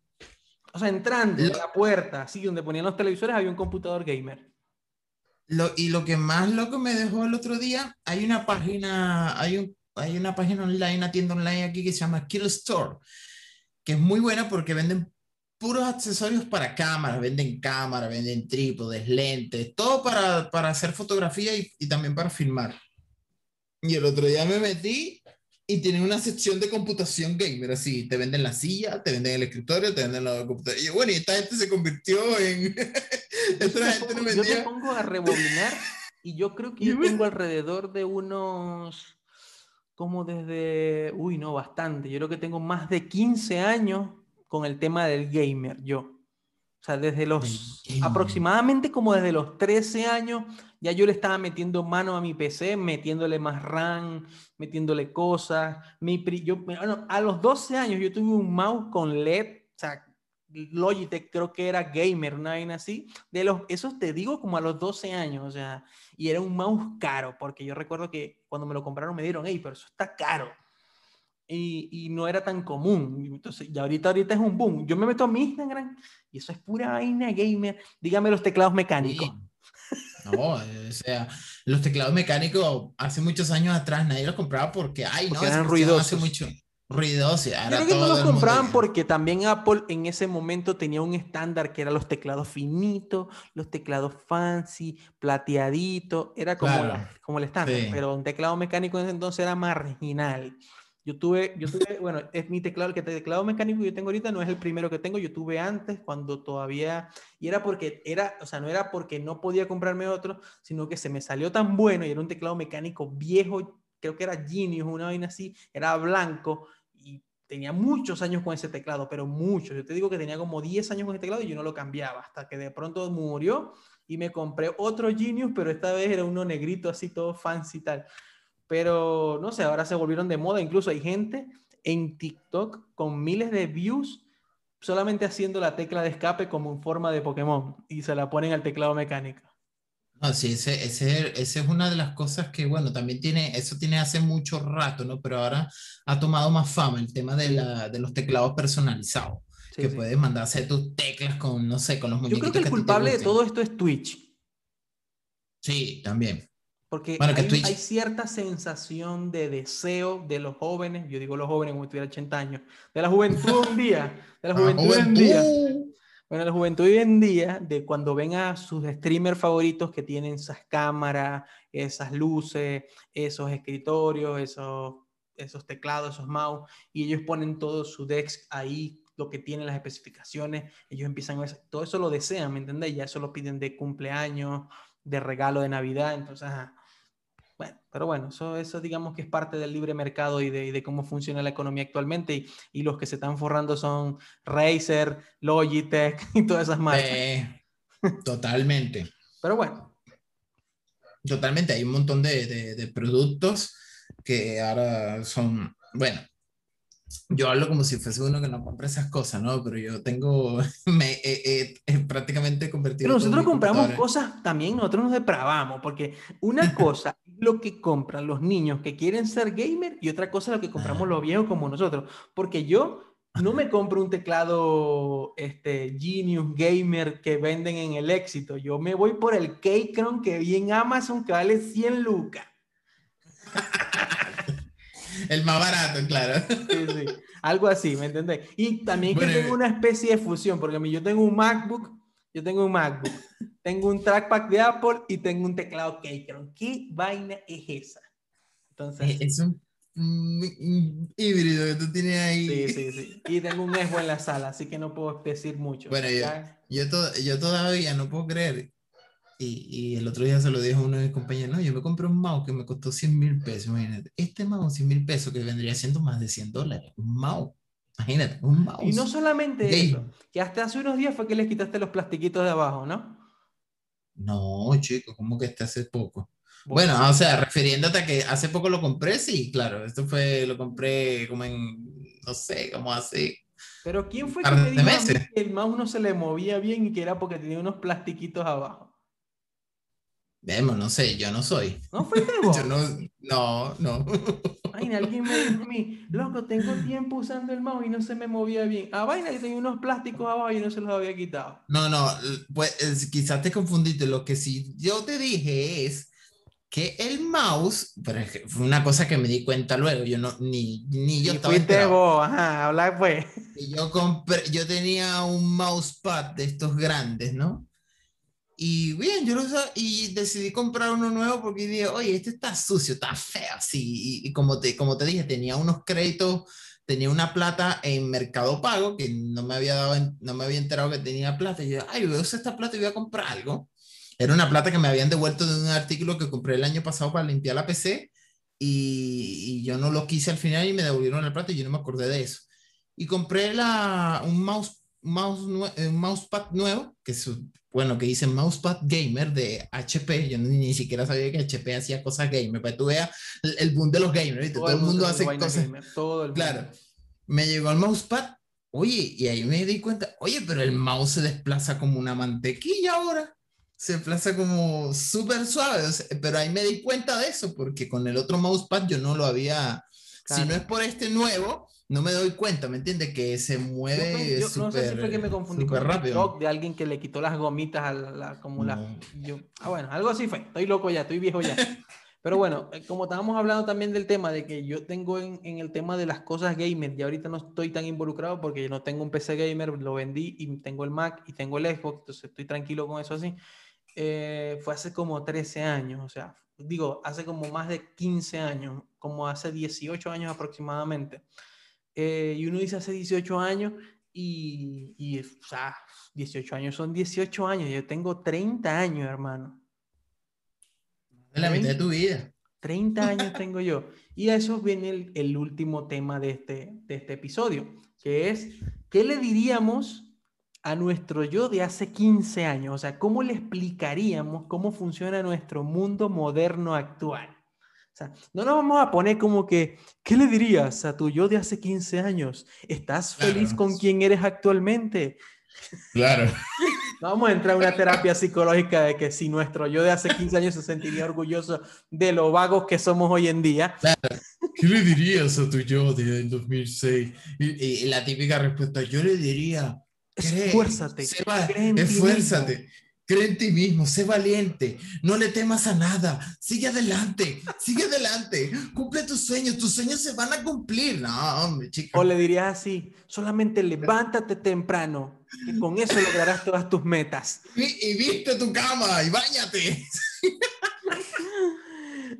O sea, entrando a la puerta, así donde ponían los televisores, había un computador gamer. Y lo que más loco me dejó el otro día, hay una página, hay, un, hay una página online, una tienda online aquí que se llama Kill Store, que es muy buena porque venden puros accesorios para cámaras, venden cámaras, venden trípodes, lentes, todo para, para hacer fotografía y también para filmar. Y el otro día me metí y tienen una sección de computación gamer, así, te venden la silla, te venden el escritorio, te venden la computadora. Y yo, bueno, y esta gente se convirtió en... Yo esta te gente no pongo- yo te vendía... pongo a rebobinar y yo creo que yo tengo alrededor de unos, como desde, uy, no, bastante. Yo creo que tengo más de 15 años con el tema del gamer, yo. O sea, desde los, aproximadamente como desde los 13 años, ya yo le estaba metiendo mano a mi PC, metiéndole más RAM, metiéndole cosas. Mi, pri- yo, bueno, a los 12 años yo tuve un mouse con LED, o sea, Logitech creo que era gamer, una vaina así. De los, esos te digo como a los 12 años, o sea, y era un mouse caro, porque yo recuerdo que cuando me lo compraron me dieron, hey, pero eso está caro. Y, y no era tan común. Entonces, y ahorita, ahorita es un boom. Yo me meto a mi Instagram y eso es pura vaina gamer. Dígame los teclados mecánicos. Sí. No, eh, o sea, los teclados mecánicos hace muchos años atrás nadie los compraba porque, ay, no, Porque esa eran cuestión hace ruidosos. mucho ruidoso. y Yo creo que no los mundo compraban ya- porque también Apple en ese momento tenía un estándar que eran los teclados finitos, los teclados fancy, plateaditos, era como, Claro, la- como el estándar, sí. pero un teclado mecánico en ese entonces era marginal. Yo tuve, yo tuve, bueno, es mi teclado, el que teclado mecánico que yo tengo ahorita no es el primero que tengo, yo tuve antes cuando todavía, y era porque era, o sea, no era porque no podía comprarme otro, sino que se me salió tan bueno y era un teclado mecánico viejo, creo que era Genius, una vaina así, era blanco y tenía muchos años con ese teclado, pero muchos. Yo te digo que tenía como 10 años con ese teclado y yo no lo cambiaba hasta que de pronto murió y me compré otro Genius, pero esta vez era uno negrito así todo fancy y tal pero no sé, ahora se volvieron de moda. Incluso hay gente en TikTok con miles de views solamente haciendo la tecla de escape como en forma de Pokémon y se la ponen al teclado mecánico. No, sí, ese, ese, ese, es una de las cosas que, bueno, también tiene, eso tiene hace mucho rato, ¿no? Pero ahora ha tomado más fama el tema de, la, de los teclados personalizados, que puedes mandar hacer tus teclas con, no sé, con los muñequitos. Yo creo que el culpable de todo esto es Twitch. Sí, también. Porque hay, cierta sensación de deseo de los jóvenes, yo digo los jóvenes como si tuviera 80 años, de la juventud hoy en día, de la juventud hoy en día. Bueno, la juventud hoy en día, de cuando ven a sus streamers favoritos que tienen esas cámaras, esas luces, esos escritorios, esos, esos teclados, esos mouse, y ellos ponen todo su desk ahí, lo que tienen las especificaciones, ellos empiezan a ver, todo eso lo desean, ¿me entendés? Ya eso lo piden de cumpleaños, de regalo de Navidad, entonces, bueno, pero bueno, eso, eso digamos que es parte del libre mercado y de, cómo funciona la economía actualmente y, los que se están forrando son Razer, Logitech y todas esas marcas. Eh, totalmente. pero bueno. Totalmente, hay un montón de, de productos que ahora son, bueno, yo hablo como si fuese uno que no compra esas cosas, ¿no? Pero yo tengo, me he, prácticamente convertido. Pero nosotros compramos cosas también, nosotros nos depravamos, porque una cosa es lo que compran los niños que quieren ser gamer y otra cosa es lo que compramos los viejos como nosotros. Porque yo no me compro un teclado este, Genius Gamer que venden en el éxito, yo me voy por el Keychron que vi en Amazon que vale 100 lucas. El más barato, claro. Sí, sí. Algo así, ¿me entendés? Y también que tengo una especie de fusión, porque yo tengo un MacBook, yo tengo un MacBook, tengo un trackpad de Apple y tengo un teclado Keychron. ¿Qué vaina es esa? Entonces, es un, híbrido que tú tienes ahí. Sí, sí, sí. Y tengo un Evo en la sala, así que no puedo decir mucho. Bueno, yo, yo, yo todavía no puedo creer y, el otro día se lo dijo uno de mis compañeros, no, yo me compré un mouse que me costó 100 mil pesos, imagínate. Este mouse, 100 mil pesos, que vendría siendo más de 100 dólares. Un mouse. Imagínate, un mouse. Y no solamente eso, que hasta hace unos días fue que le quitaste los plastiquitos de abajo, ¿no? No, chico, ¿cómo que este hace poco? Bueno, o sea, refiriéndote a que hace poco lo compré, sí, claro, esto fue, lo compré como en, no sé, como hace... Pero ¿quién fue que me dijo que el mouse no se le movía bien y que era porque tenía unos plastiquitos abajo? Vemos, no sé, yo no soy. ¿No fuiste vos? yo no, no, no. Ay, alguien me dijo a mí, loco, tengo tiempo usando el mouse y no se me movía bien. Ah, vaina que tenía unos plásticos abajo y no se los había quitado. No, no, pues quizás te confundiste. Lo que sí yo te dije es que el mouse, pero fue una cosa que me di cuenta luego, yo no, ni, ni yo y estaba fuiste vos, ajá, hablar pues. Yo compré, yo tenía un mousepad de estos grandes, ¿no? Y bien, yo lo usaba y decidí comprar uno nuevo porque dije, oye, este está sucio, está feo, así. Y, como, te, como te dije, tenía unos créditos, tenía una plata en Mercado Pago que no me había dado, no me había enterado que tenía plata. Y yo, ay, voy a usar esta plata y voy a comprar algo. Era una plata que me habían devuelto de un artículo que compré el año pasado para limpiar la PC y, y yo no lo quise al final y me devolvieron la plata y yo no me acordé de eso. Y compré la, un mouse mouse, un mousepad nuevo, que es bueno, que dice Mousepad Gamer de HP. Yo ni, siquiera sabía que HP hacía cosas gamer. Para que tú veas el, boom de los gamers, Todo, el mundo hace cosas. todo el claro. Me llegó el mousepad. Oye, y ahí me di cuenta, oye, pero el mouse se desplaza como una mantequilla ahora. Se desplaza como súper suave. pero ahí me di cuenta de eso, porque con el otro mousepad yo no lo había. Si no es por este nuevo, no me doy cuenta, ¿me entiendes? Que se mueve yo, yo no sé si fue que me confundí con rápido. de alguien que le quitó las gomitas a la, como la, yo, ah, bueno, algo así fue. Estoy loco ya, estoy viejo ya. Pero bueno, eh, como estábamos hablando también del tema de que yo tengo en, en, el tema de las cosas gamer, y ahorita no estoy tan involucrado porque yo no tengo un PC gamer, lo vendí y tengo el Mac y tengo el Xbox, entonces estoy tranquilo con eso así. eh, fue hace como 13 años, o sea, digo, hace como más de 15 años, como hace 18 años aproximadamente. Eh, y uno dice hace 18 años y, y, o sea, 18 años son 18 años, yo tengo 30 años, hermano. De la mitad de tu vida. 30 años tengo yo. Y a eso viene el, el, último tema de este, de este episodio, que es, ¿qué le diríamos a nuestro yo de hace 15 años? O sea, ¿cómo le explicaríamos cómo funciona nuestro mundo moderno actual? O sea, no nos vamos a poner como que, ¿qué le dirías a tu yo de hace 15 años? ¿Estás feliz con quien eres actualmente? Claro. Vamos a entrar en una terapia psicológica de que si nuestro yo de hace 15 años se sentiría orgulloso de lo vagos que somos hoy en día. Claro. ¿Qué le dirías a tu yo del 2006? Y, y, la típica respuesta, yo le diría, esfuérzate, esfuérzate. Cree en ti mismo, sé valiente, no le temas a nada, sigue adelante, sigue adelante, cumple tus sueños, tus sueños se van a cumplir. No, hombre, chico. O le dirías así, solamente levántate temprano, que con eso lograrás todas tus metas. Y, y viste tu cama y bañate.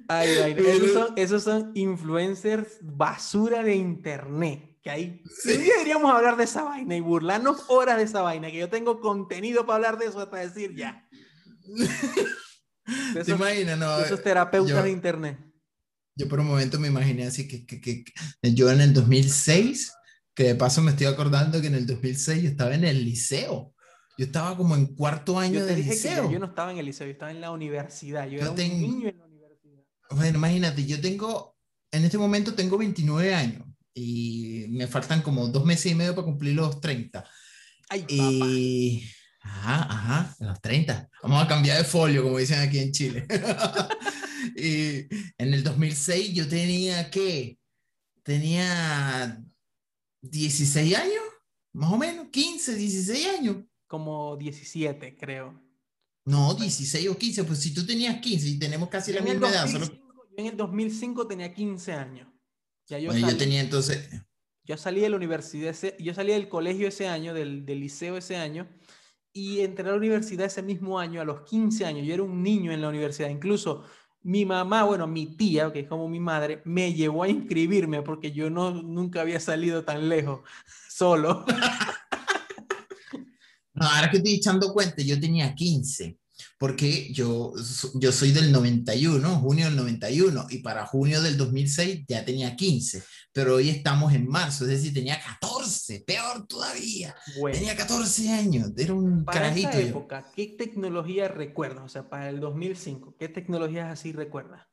Ay, ay, esos, son, esos son influencers basura de internet que ahí sí. deberíamos hablar de esa vaina y burlarnos horas de esa vaina, que yo tengo contenido para hablar de eso hasta decir ya. De esos, ¿Te imaginas? No, de esos terapeutas yo, de internet. Yo por un momento me imaginé así que, que, que, yo en el 2006, que de paso me estoy acordando que en el 2006 yo estaba en el liceo. Yo estaba como en cuarto año de liceo. Yo, yo, no estaba en el liceo, yo estaba en la universidad. Yo, yo era tengo, un niño en la universidad. Bueno, imagínate, yo tengo, en este momento tengo 29 años y me faltan como dos meses y medio para cumplir los 30. Ay, y... Ajá, ajá, los 30. Vamos a cambiar de folio, como dicen aquí en Chile. y en el 2006 yo tenía, ¿qué? Tenía 16 años, más o menos, 15, 16 años. Como 17, creo. No, 16 o 15, pues si tú tenías 15 y tenemos casi la misma edad. Solo... En el 2005 tenía 15 años. Ya yo, bueno, salí, yo tenía entonces... Yo salí de la universidad, ese, yo salí del colegio ese año, del, del, liceo ese año, y entré a la universidad ese mismo año, a los 15 años. Yo era un niño en la universidad. Incluso mi mamá, bueno, mi tía, que es como mi madre, me llevó a inscribirme porque yo no, nunca había salido tan lejos, solo. no, ahora que estoy echando cuenta, yo tenía 15 porque yo, yo soy del 91, junio del 91, y para junio del 2006 ya tenía 15, pero hoy estamos en marzo, es decir, tenía 14, peor todavía. Bueno, tenía 14 años, era un para carajito. Esa época, ¿qué tecnología recuerdas? O sea, para el 2005, ¿qué tecnologías así recuerdas?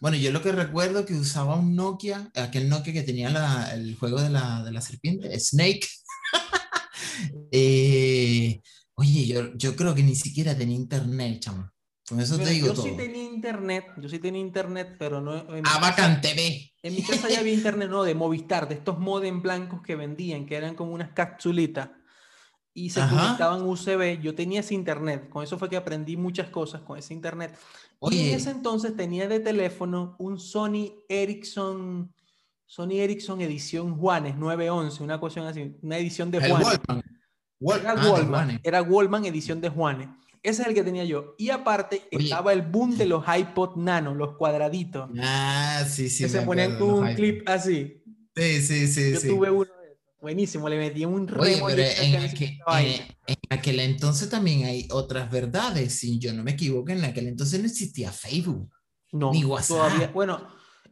Bueno, yo lo que recuerdo que usaba un Nokia, aquel Nokia que tenía la, el juego de la, de la serpiente, Snake. eh, Oye, yo, yo creo que ni siquiera tenía internet, chamo. Con eso Mira, te digo yo todo. sí tenía internet, yo sí tenía internet, pero no... Abacan TV. En mi casa ya había internet, no, de Movistar, de estos modem blancos que vendían, que eran como unas capsulitas y se Ajá. conectaban USB. Yo tenía ese internet, con eso fue que aprendí muchas cosas con ese internet. Y Oye. en ese entonces tenía de teléfono un Sony Ericsson, Sony Ericsson edición Juanes 911, una cuestión así, una edición de Juanes. Wall- Era ah, Wallman, era Wallman edición de Juanes. Ese es el que tenía yo. Y aparte Oye. estaba el boom de los iPod Nano, los cuadraditos, Ah, sí, sí. que se ponían con un clip así. Sí, sí, sí. Yo sí. tuve uno de esos. Buenísimo, le metí un Oye, pero en, aquel, en- en aquel entonces también hay otras verdades. Si yo no me equivoco, en aquel entonces no existía Facebook. No, ni WhatsApp. Todavía, bueno,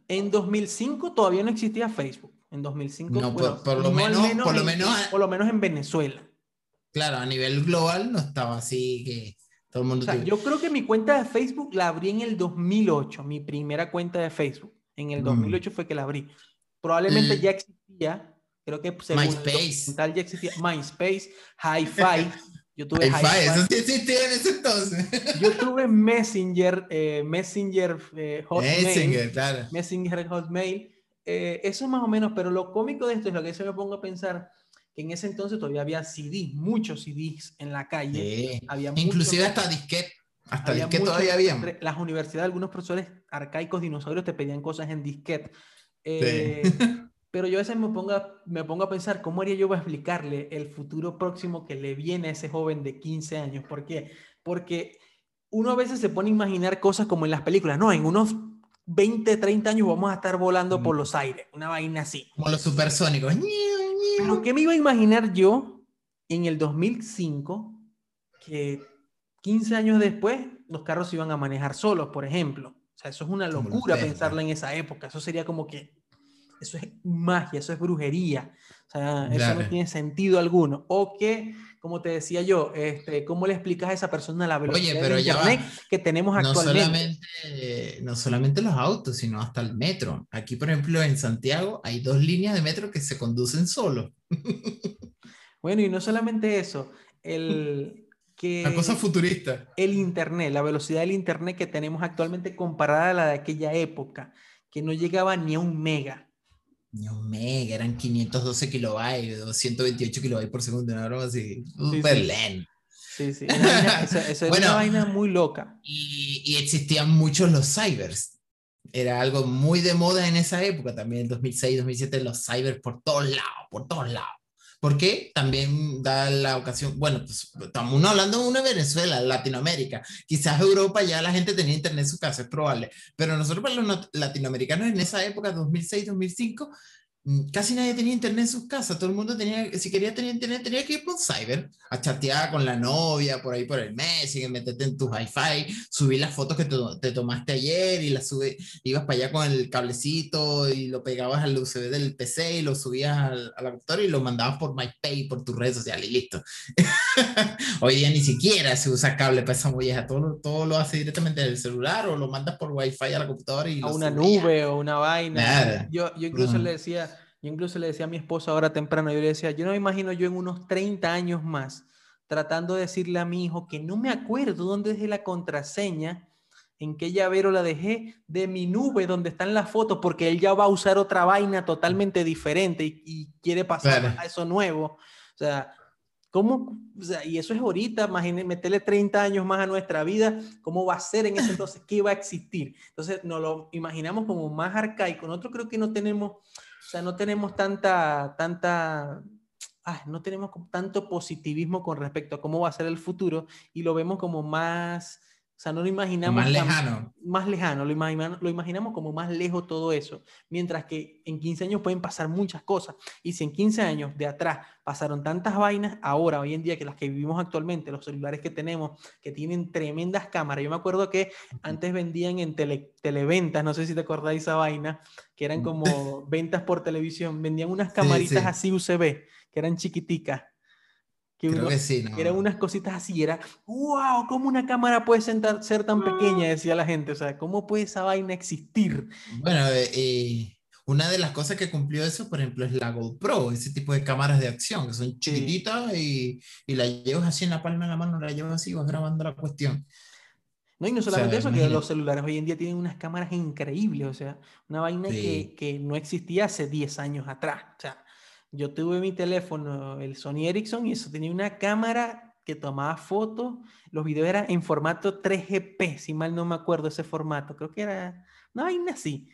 en 2005 todavía no existía Facebook. En 2005, No, bueno, por- por lo no al menos- por lo en- menos- por lo menos en Venezuela. Claro, a nivel global no estaba así que todo el mundo... O sea, yo creo que mi cuenta de Facebook la abrí en el 2008, mi primera cuenta de Facebook. En el Mm. 2008 fue que la abrí. Probablemente Mm. ya existía, creo que según el MySpace. documental ya existía MySpace, Hi-Fi. Yo tuve Hi-Fi, eso sí existía en ese entonces. Yo tuve Messenger, eh, Messenger eh, Hotmail. Messenger, claro. Messenger Hotmail. Eh, eso más o menos, pero lo cómico de esto es lo que se me pongo a pensar que en ese entonces todavía había CDs, muchos CDs en la calle. Sí. Había Inclusive muchos- hasta disquete. Hasta había disquete muchos- todavía había. Las universidades, algunos profesores arcaicos dinosaurios te pedían cosas en disquete. Eh, pero yo a veces me pongo, a- me pongo a pensar, ¿cómo haría yo para explicarle el futuro próximo que le viene a ese joven de 15 años? ¿Por qué? Porque uno a veces se pone a imaginar cosas como en las películas. No, en unos 20, 30 años vamos a estar volando por los aires. Una vaina así. Como los supersónicos. Pero ¿qué me iba a imaginar yo en el 2005 que 15 años después los carros iban a manejar solos, por ejemplo? O sea, eso es una locura pensarla en esa época. Eso sería como que eso es magia, eso es brujería. O sea, eso no tiene sentido alguno. O que, como te decía yo, este, ¿cómo le explicas a esa persona la velocidad de internet que tenemos actualmente? No solamente, no solamente los autos, sino hasta el metro. Aquí, por ejemplo, en Santiago hay dos líneas de metro que se conducen solos. bueno, y no solamente eso, el, que la cosa futurista. El Internet, la velocidad del Internet que tenemos actualmente comparada a la de aquella época, que no llegaba ni a un mega un mega, eran 512 kilobytes, 228 kilobytes por segundo, una broma así, súper sí, lento. Sí, sí, eso, era una vaina muy loca. Y, y, existían muchos los cybers. Era algo muy de moda en esa época, también en 2006, 2007, los cybers por todos lados, por todos lados. Porque también da la ocasión, bueno, pues estamos hablando de una Venezuela, Latinoamérica. Quizás Europa ya la gente tenía internet en su casa, es probable. Pero nosotros, para los latinoamericanos, en esa época, 2006, 2005, Mm, casi nadie tenía internet en sus casas, todo el mundo tenía, si quería tener internet, tenía que ir por cyber, a chatear con la novia, por ahí por el mes, meterte en tu hi-fi, subir las fotos que te, tomaste ayer y las sube, ibas para allá con el cablecito y lo pegabas al USB del PC y lo subías al, la computadora y lo mandabas por MyPay, por tus redes sociales y listo. Hoy día ni siquiera se usa cable para esa molleja, todo, todo lo hace directamente del celular o lo mandas por Wi-Fi a la computadora y... A una nube o una vaina. Yo, yo incluso le decía yo incluso le decía a mi esposa ahora temprano, yo le decía, yo no me imagino yo en unos 30 años más tratando de decirle a mi hijo que no me acuerdo dónde dejé la contraseña, en qué llavero la dejé de mi nube donde están las fotos, porque él ya va a usar otra vaina totalmente diferente y, quiere pasar a eso nuevo. O sea, ¿cómo? O sea, y eso es ahorita, imagínate, meterle 30 años más a nuestra vida, ¿cómo va a ser en ese entonces? ¿Qué va a existir? Entonces, nos lo imaginamos como más arcaico. Nosotros creo que no tenemos o sea, no tenemos tanta, tanta, no tenemos tanto positivismo con respecto a cómo va a ser el futuro y lo vemos como más, o sea, no lo imaginamos. Más lejano. más lejano, lo, imaginamos, lo imaginamos como más lejos todo eso. Mientras que en 15 años pueden pasar muchas cosas. Y si en 15 años de atrás pasaron tantas vainas, ahora, hoy en día, que las que vivimos actualmente, los celulares que tenemos, que tienen tremendas cámaras. Yo me acuerdo que antes vendían en tele, televentas, no sé si te acordáis esa vaina, que eran como ventas por televisión. Vendían unas camaritas así UCB, que eran chiquiticas Creo que sí, ¿no? Eran unas cositas así, era, wow, ¿cómo una cámara puede ser tan pequeña? Decía la gente, o sea, ¿cómo puede esa vaina existir? Bueno, eh, una de las cosas que cumplió eso, por ejemplo, es la GoPro, ese tipo de cámaras de acción, que son chiquititas y, y la llevas así en la palma de la mano, la llevas así y vas grabando la cuestión. No, y no solamente eso, que los celulares hoy en día tienen unas cámaras increíbles, o sea, una vaina que, que, no existía hace 10 años atrás. O sea, yo tuve mi teléfono, el Sony Ericsson, y eso tenía una cámara que tomaba fotos. Los videos eran en formato 3GP, si mal no me acuerdo ese formato. Creo que era no hay así.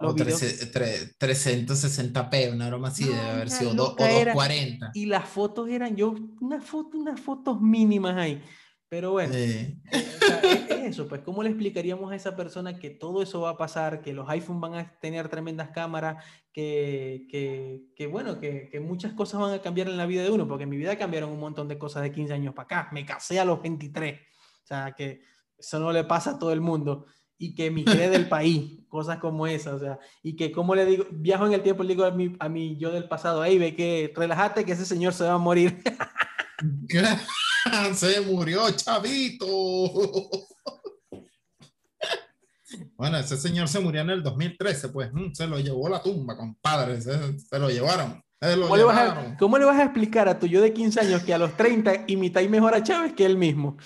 Los o 360p, una broma así, debe haber sido o 240. Y las fotos eran, yo, una foto, unas fotos mínimas ahí. Pero bueno, eh, eso, pues, ¿cómo le explicaríamos a esa persona que todo eso va a pasar, que los iPhones van a tener tremendas cámaras, que, que, que bueno, que, muchas cosas van a cambiar en la vida de uno? Porque en mi vida cambiaron un montón de cosas de 15 años para acá. Me casé a los 23. O sea, que eso no le pasa a todo el mundo. Y que migré del país, cosas como esas. O sea, y que, como le digo, viajo en el tiempo, le digo a mi, a mi yo del pasado, ahí ve que relájate, que ese señor se va a morir. se murió, chavito. Bueno, ese señor se murió en el 2013, pues mm, se lo llevó la tumba, compadre, se, se lo llevaron. ¿Cómo, Le vas a, ¿Cómo, Le vas a, explicar a tu yo de 15 años que a los 30 imitáis mejor a Chávez que él mismo?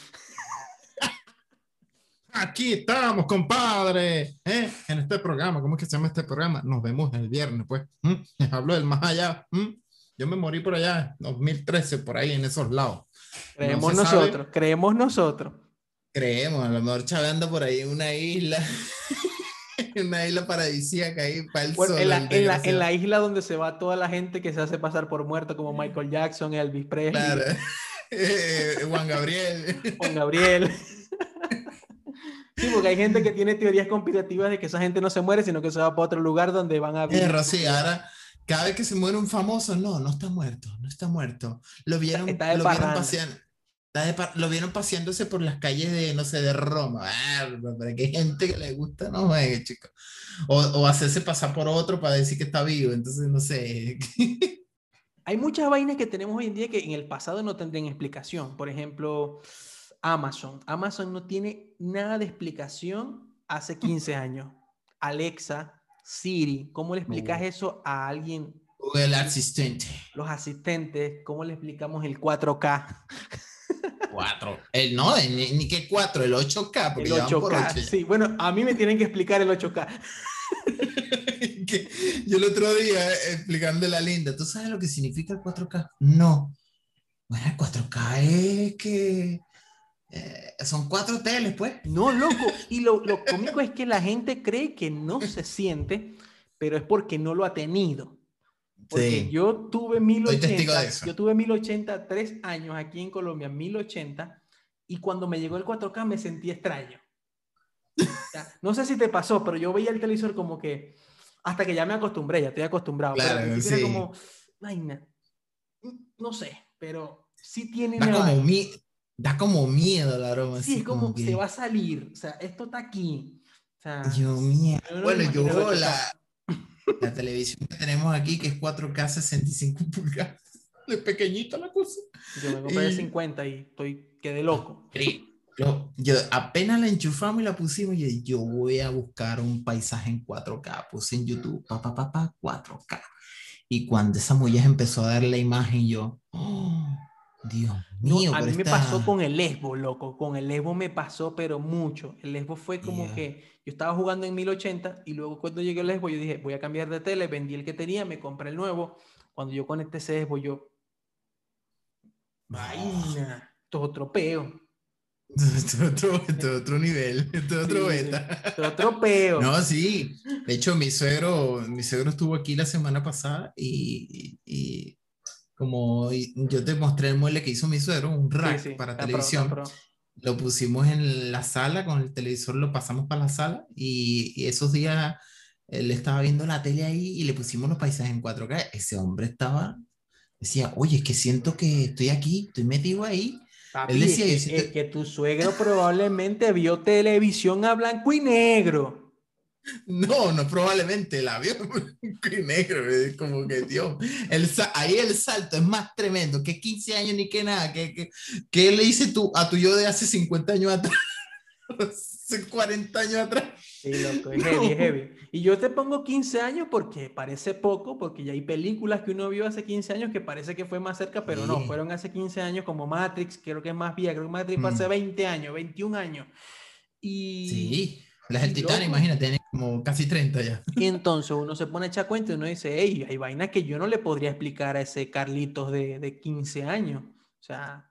Aquí estamos, compadre, ¿eh? en este programa. ¿Cómo es que se llama este programa? Nos vemos el viernes, pues. Les hablo del más allá. Yo me morí por allá, 2013, por ahí, en esos lados. Creemos nosotros, creemos nosotros. Creemos, a lo mejor chaveando por ahí en una isla, una isla paradisíaca ahí para el sol. En la, en, la, isla donde se va toda la gente que se hace pasar por muerto, como Michael Jackson, Elvis Presley. Claro. Eh, Juan Gabriel. Juan Gabriel. Sí, porque hay gente que tiene teorías conspirativas de que esa gente no se muere, sino que se va para otro lugar donde van a vivir. sí, ahora cada vez que se muere un famoso, no, no está muerto, no está muerto. Lo vieron, está, lo vieron paseando. lo vieron paseándose por las calles de, no sé, de Roma. Ah, pero que hay gente que le gusta, no juegue, chicos. O, o hacerse pasar por otro para decir que está vivo. Entonces, no sé. hay muchas vainas que tenemos hoy en día que en el pasado no tendrían explicación. Por ejemplo, Amazon. Amazon no tiene nada de explicación hace 15 años. Alexa, Siri, ¿cómo le explicas eso a alguien? El asistente. Los asistentes, ¿cómo le explicamos el 4K? 4. El, no, ni, ni que 4, el 8K. Porque el 8K, sí. Bueno, a mí me tienen que explicar el 8K. yo el otro día eh, explicando la linda, ¿tú sabes lo que significa el 4K? No. Bueno, el 4K es que eh, son cuatro teles, pues. No, loco. Y lo, lo cómico es que la gente cree que no se siente, pero es porque no lo ha tenido. Porque yo tuve 1080, yo tuve 1080 tres años aquí en Colombia, 1080, y cuando me llegó el 4K me sentí extraño. no sé si te pasó, pero yo veía el televisor como que, hasta que ya me acostumbré, ya estoy acostumbrado. Claro, pero sí. como, no sé, pero sí tiene... como mi, da como miedo la aroma. Sí, es como, que... se va a salir. O sea, esto está aquí. O sea, yo, miedo. bueno, yo la, la televisión que tenemos aquí, que es 4K 65 pulgadas. Es pequeñita la cosa. Yo me compré de 50 y estoy, quedé loco. Yo, yo, apenas la enchufamos y la pusimos, y yo voy a buscar un paisaje en 4K. Puse en YouTube, papá, papá, 4K. Y cuando esa mujer empezó a dar la imagen, yo, oh, Dios mío. a mí me pasó con el Lesbo, loco. Con el Lesbo me pasó, pero mucho. El Lesbo fue como que yo estaba jugando en 1080 y luego cuando llegué al Lesbo yo dije, voy a cambiar de tele, vendí el que tenía, me compré el nuevo. Cuando yo conecté ese Lesbo, yo. Vaina, todo tropeo. Esto otro, otro nivel, esto otro beta. otro peo. No, sí. De hecho, mi suegro, mi suegro estuvo aquí la semana pasada y, y como yo te mostré el mueble que hizo mi suegro, un rack para televisión. Lo pusimos en la sala, con el televisor lo pasamos para la sala y, esos días él estaba viendo la tele ahí y le pusimos los paisajes en 4K. Ese hombre estaba, decía, oye, es que siento que estoy aquí, estoy metido ahí. él decía, es que tu suegro probablemente vio televisión a blanco y negro. No, no, probablemente la vio y negro, es como que Dios, el, ahí el salto es más tremendo, que 15 años ni que nada, que, que, le dice tú a tu yo de hace 50 años atrás, hace 40 años atrás. Sí, loco, es heavy, heavy. Y yo te pongo 15 años porque parece poco, porque ya hay películas que uno vio hace 15 años que parece que fue más cerca, pero no, fueron hace 15 años como Matrix, creo que es más vieja, creo que Matrix fue hace 20 mm. años, 21 años. Y... Sí la del Titán, imagínate, tiene como casi 30 ya. Y entonces uno se pone a echar cuenta y uno dice, hey, hay vainas que yo no le podría explicar a ese Carlitos de, de 15 años. O sea,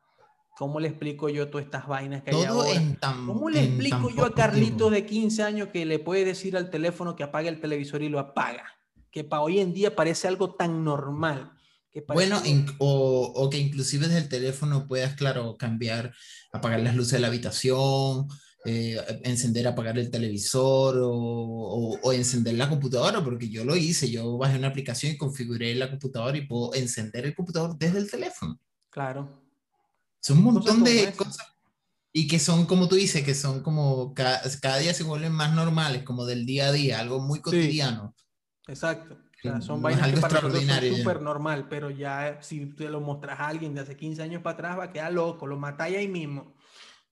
¿cómo le explico yo todas estas vainas que hay ahora? ¿Cómo le explico yo a Carlitos de 15 años que le puede decir al teléfono que apague el televisor y lo apaga? Que para hoy en día parece algo tan normal. Que bueno, o, o, que inclusive desde el teléfono puedas, claro, cambiar, apagar las luces de la habitación, eh, encender, apagar el televisor o, o, encender la computadora, porque yo lo hice, yo bajé una aplicación y configuré la computadora y puedo encender el computador desde el teléfono. Claro. Son un montón de cosas y que son, como tú dices, que son como cada, día se vuelven más normales, como del día a día, algo muy cotidiano. exacto. son vainas algo que para extraordinario. Es súper normal, pero ya si te lo mostras a alguien de hace 15 años para atrás, va a quedar loco, lo matáis ahí mismo.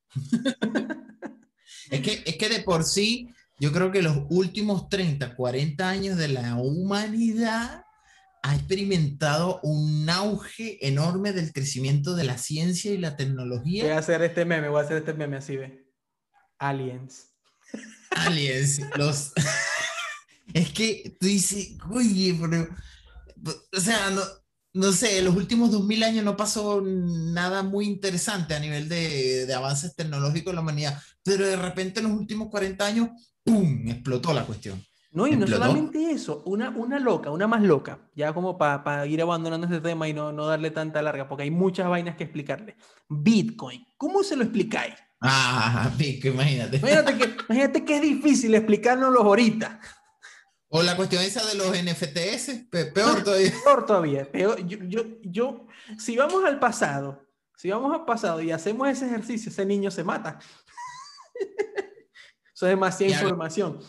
Es que, es que de por sí, yo creo que los últimos 30, 40 años de la humanidad ha experimentado un auge enorme del crecimiento de la ciencia y la tecnología. Voy a hacer este meme, voy a hacer este meme así, ve. Aliens. Aliens, los... es que tú dices, oye, pero... O sea, no, no sé, en los últimos 2000 años no pasó nada muy interesante a nivel de, de, avances tecnológicos en la humanidad, pero de repente en los últimos 40 años, ¡pum!, explotó la cuestión. No, y no solamente eso, una, una loca, una más loca, ya como para ir abandonando este tema y no, no darle tanta larga, porque hay muchas vainas que explicarle. Bitcoin, ¿cómo se lo explicáis? Ah, pico, imagínate. Imagínate que, imagínate que es difícil explicárnoslo ahorita. O la cuestión esa de los NFTs, peor todavía. Peor todavía. Peor. Yo, yo, yo, si vamos al pasado, si vamos al pasado y hacemos ese ejercicio, ese niño se mata. Eso es demasiada información.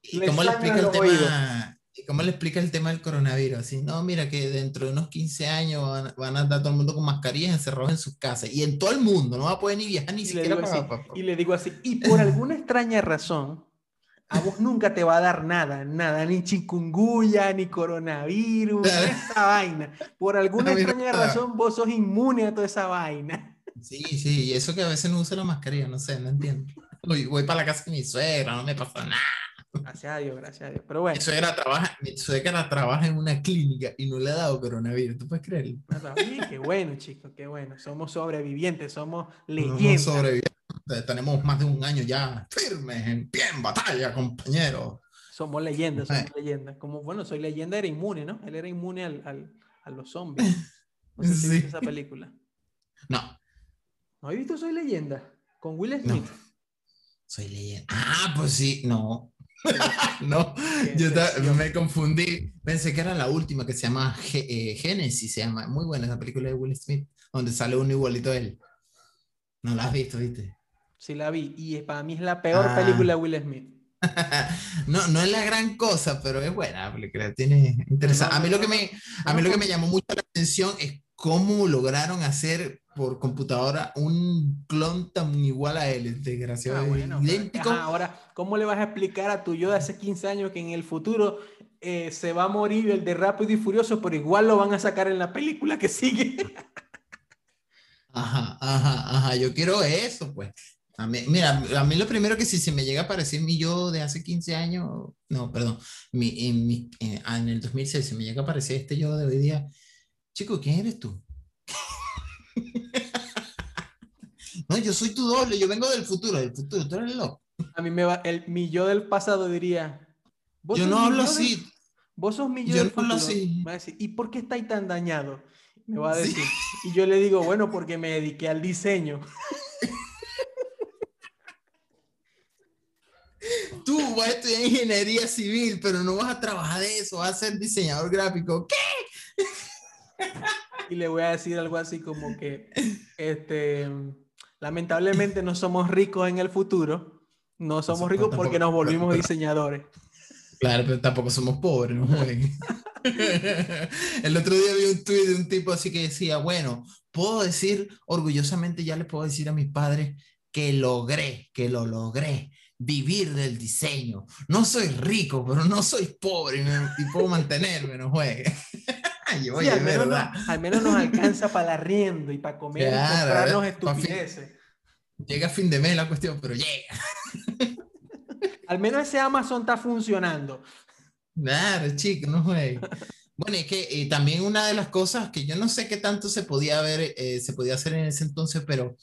¿Y cómo le explica el tema? ¿Cómo le explica el tema del coronavirus? Así, no, mira que dentro de unos 15 años van, a andar todo el mundo con mascarillas encerrados en sus casas y en todo el mundo, no va a poder ni viajar ni siquiera para, Y le digo así, y por alguna extraña razón, a vos nunca te va a dar nada, nada, ni chikungunya, ni coronavirus, esa vaina. Por alguna extraña razón, vos sos inmune a toda esa vaina. Sí, sí, y eso que a veces no usa la mascarilla, no sé, no entiendo. Voy, voy para la casa de mi suegra, no me pasa nada. Gracias a Dios, gracias a Dios. Pero bueno. Mi suegra trabaja, mi suegra trabaja en una clínica y no le ha dado coronavirus. ¿Tú puedes creerlo? qué bueno, chicos, qué bueno. Somos sobrevivientes, somos leyendas. Somos sobrevivientes. Tenemos más de un año ya firmes, en pie, en batalla, compañeros. Somos leyendas, somos leyendas. Como, bueno, soy leyenda, era inmune, ¿no? Él era inmune al, al, a los zombies. No sé si esa película. No. ¿No has visto Soy leyenda? Con Will Smith. Soy leyenda. Ah, pues sí, no. no, yo me confundí. Pensé que era la última que se llama eh, Genesis, se llama. Muy buena esa película de Will Smith, donde sale un igualito a él. No la has visto, ¿viste? Sí la vi y para mí es la peor ah. película de Will Smith. no, no es la gran cosa, pero es buena película, tiene interesante. a mí lo que me, a mí lo que me llamó mucho la atención es cómo lograron hacer por computadora un clon tan igual a él, desgraciado. Ah, idéntico. ahora, ¿cómo le vas a explicar a tu yo de hace 15 años que en el futuro eh, se va a morir el de Rápido y Furioso, pero igual lo van a sacar en la película que sigue? Ajá, ajá, ajá, yo quiero eso, pues. A mí, mira, a mí lo primero que si se me llega a aparecer mi yo de hace 15 años, no, perdón, mi, en, mi, en, en el 2006, se me llega a aparecer este yo de hoy día, chico, ¿quién eres tú? no, yo soy tu doble, yo vengo del futuro, del futuro, tú eres loco. A mí me va, el, mi yo del pasado diría. yo no hablo así. vos sos mi yo, del futuro. así. Va a decir, ¿y por qué estáis tan dañado? Me va a decir. Y yo le digo, bueno, porque me dediqué al diseño. Tú vas a estudiar ingeniería civil, pero no vas a trabajar de eso, vas a ser diseñador gráfico. ¿Qué? y le voy a decir algo así como que, este, lamentablemente no somos ricos en el futuro, no somos ricos porque nos volvimos diseñadores. Claro, pero tampoco somos pobres, ¿no? el otro día vi un tuit de un tipo así que decía, bueno, puedo decir orgullosamente, ya le puedo decir a mis padres que logré, que lo logré, vivir del diseño. No soy rico, pero no soy pobre y, puedo mantenerme, no juegue. al, menos nos alcanza para el arriendo y para comer y comprarnos estupideces. llega a fin de mes la cuestión, pero llega. al menos ese Amazon está funcionando. Claro, chico, no juegue. Bueno, es que eh, también una de las cosas que yo no sé qué tanto se podía ver, eh, se podía hacer en ese entonces, pero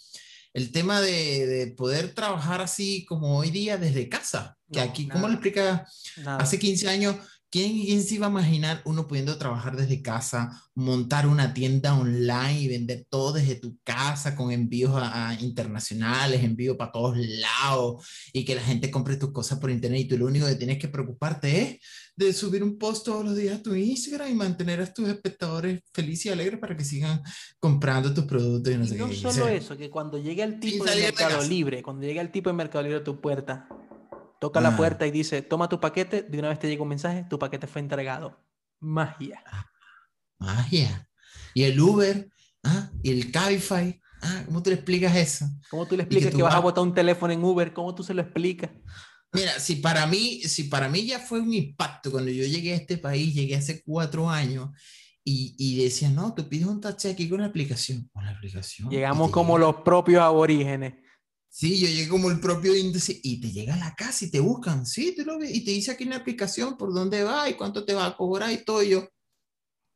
el tema de, de, poder trabajar así como hoy día desde casa, que aquí, ¿cómo le explica? Hace 15 años ¿Quién, se iba a imaginar uno pudiendo trabajar desde casa, montar una tienda online y vender todo desde tu casa con envíos a, internacionales, envíos para todos lados y que la gente compre tus cosas por internet y tú lo único que tienes que preocuparte es de subir un post todos los días a tu Instagram y mantener a tus espectadores felices y alegres para que sigan comprando tus productos y no, y no solo eso, que cuando llegue el tipo de Mercado Libre, cuando llegue el tipo de Mercado Libre a tu puerta, toca la ah. puerta y dice, toma tu paquete, de una vez te llega un mensaje, tu paquete fue entregado. Magia. Magia. Y el Uber, ¿ah? y el Cabify, ¿ah? ¿cómo tú le explicas eso? ¿Cómo tú le explicas que, vas a botar un teléfono en Uber? ¿Cómo tú se lo explicas? Mira, si para mí, si para mí ya fue un impacto cuando yo llegué a este país, llegué hace cuatro años y, y decía, no, tú pides un taxi aquí con la aplicación. Con la aplicación. Llegamos como los propios aborígenes. Sí, yo llegué como el propio índice y te llega a la casa y te buscan, sí, te lo ves, y te dice aquí en la aplicación por dónde va y cuánto te va a cobrar y todo. yo,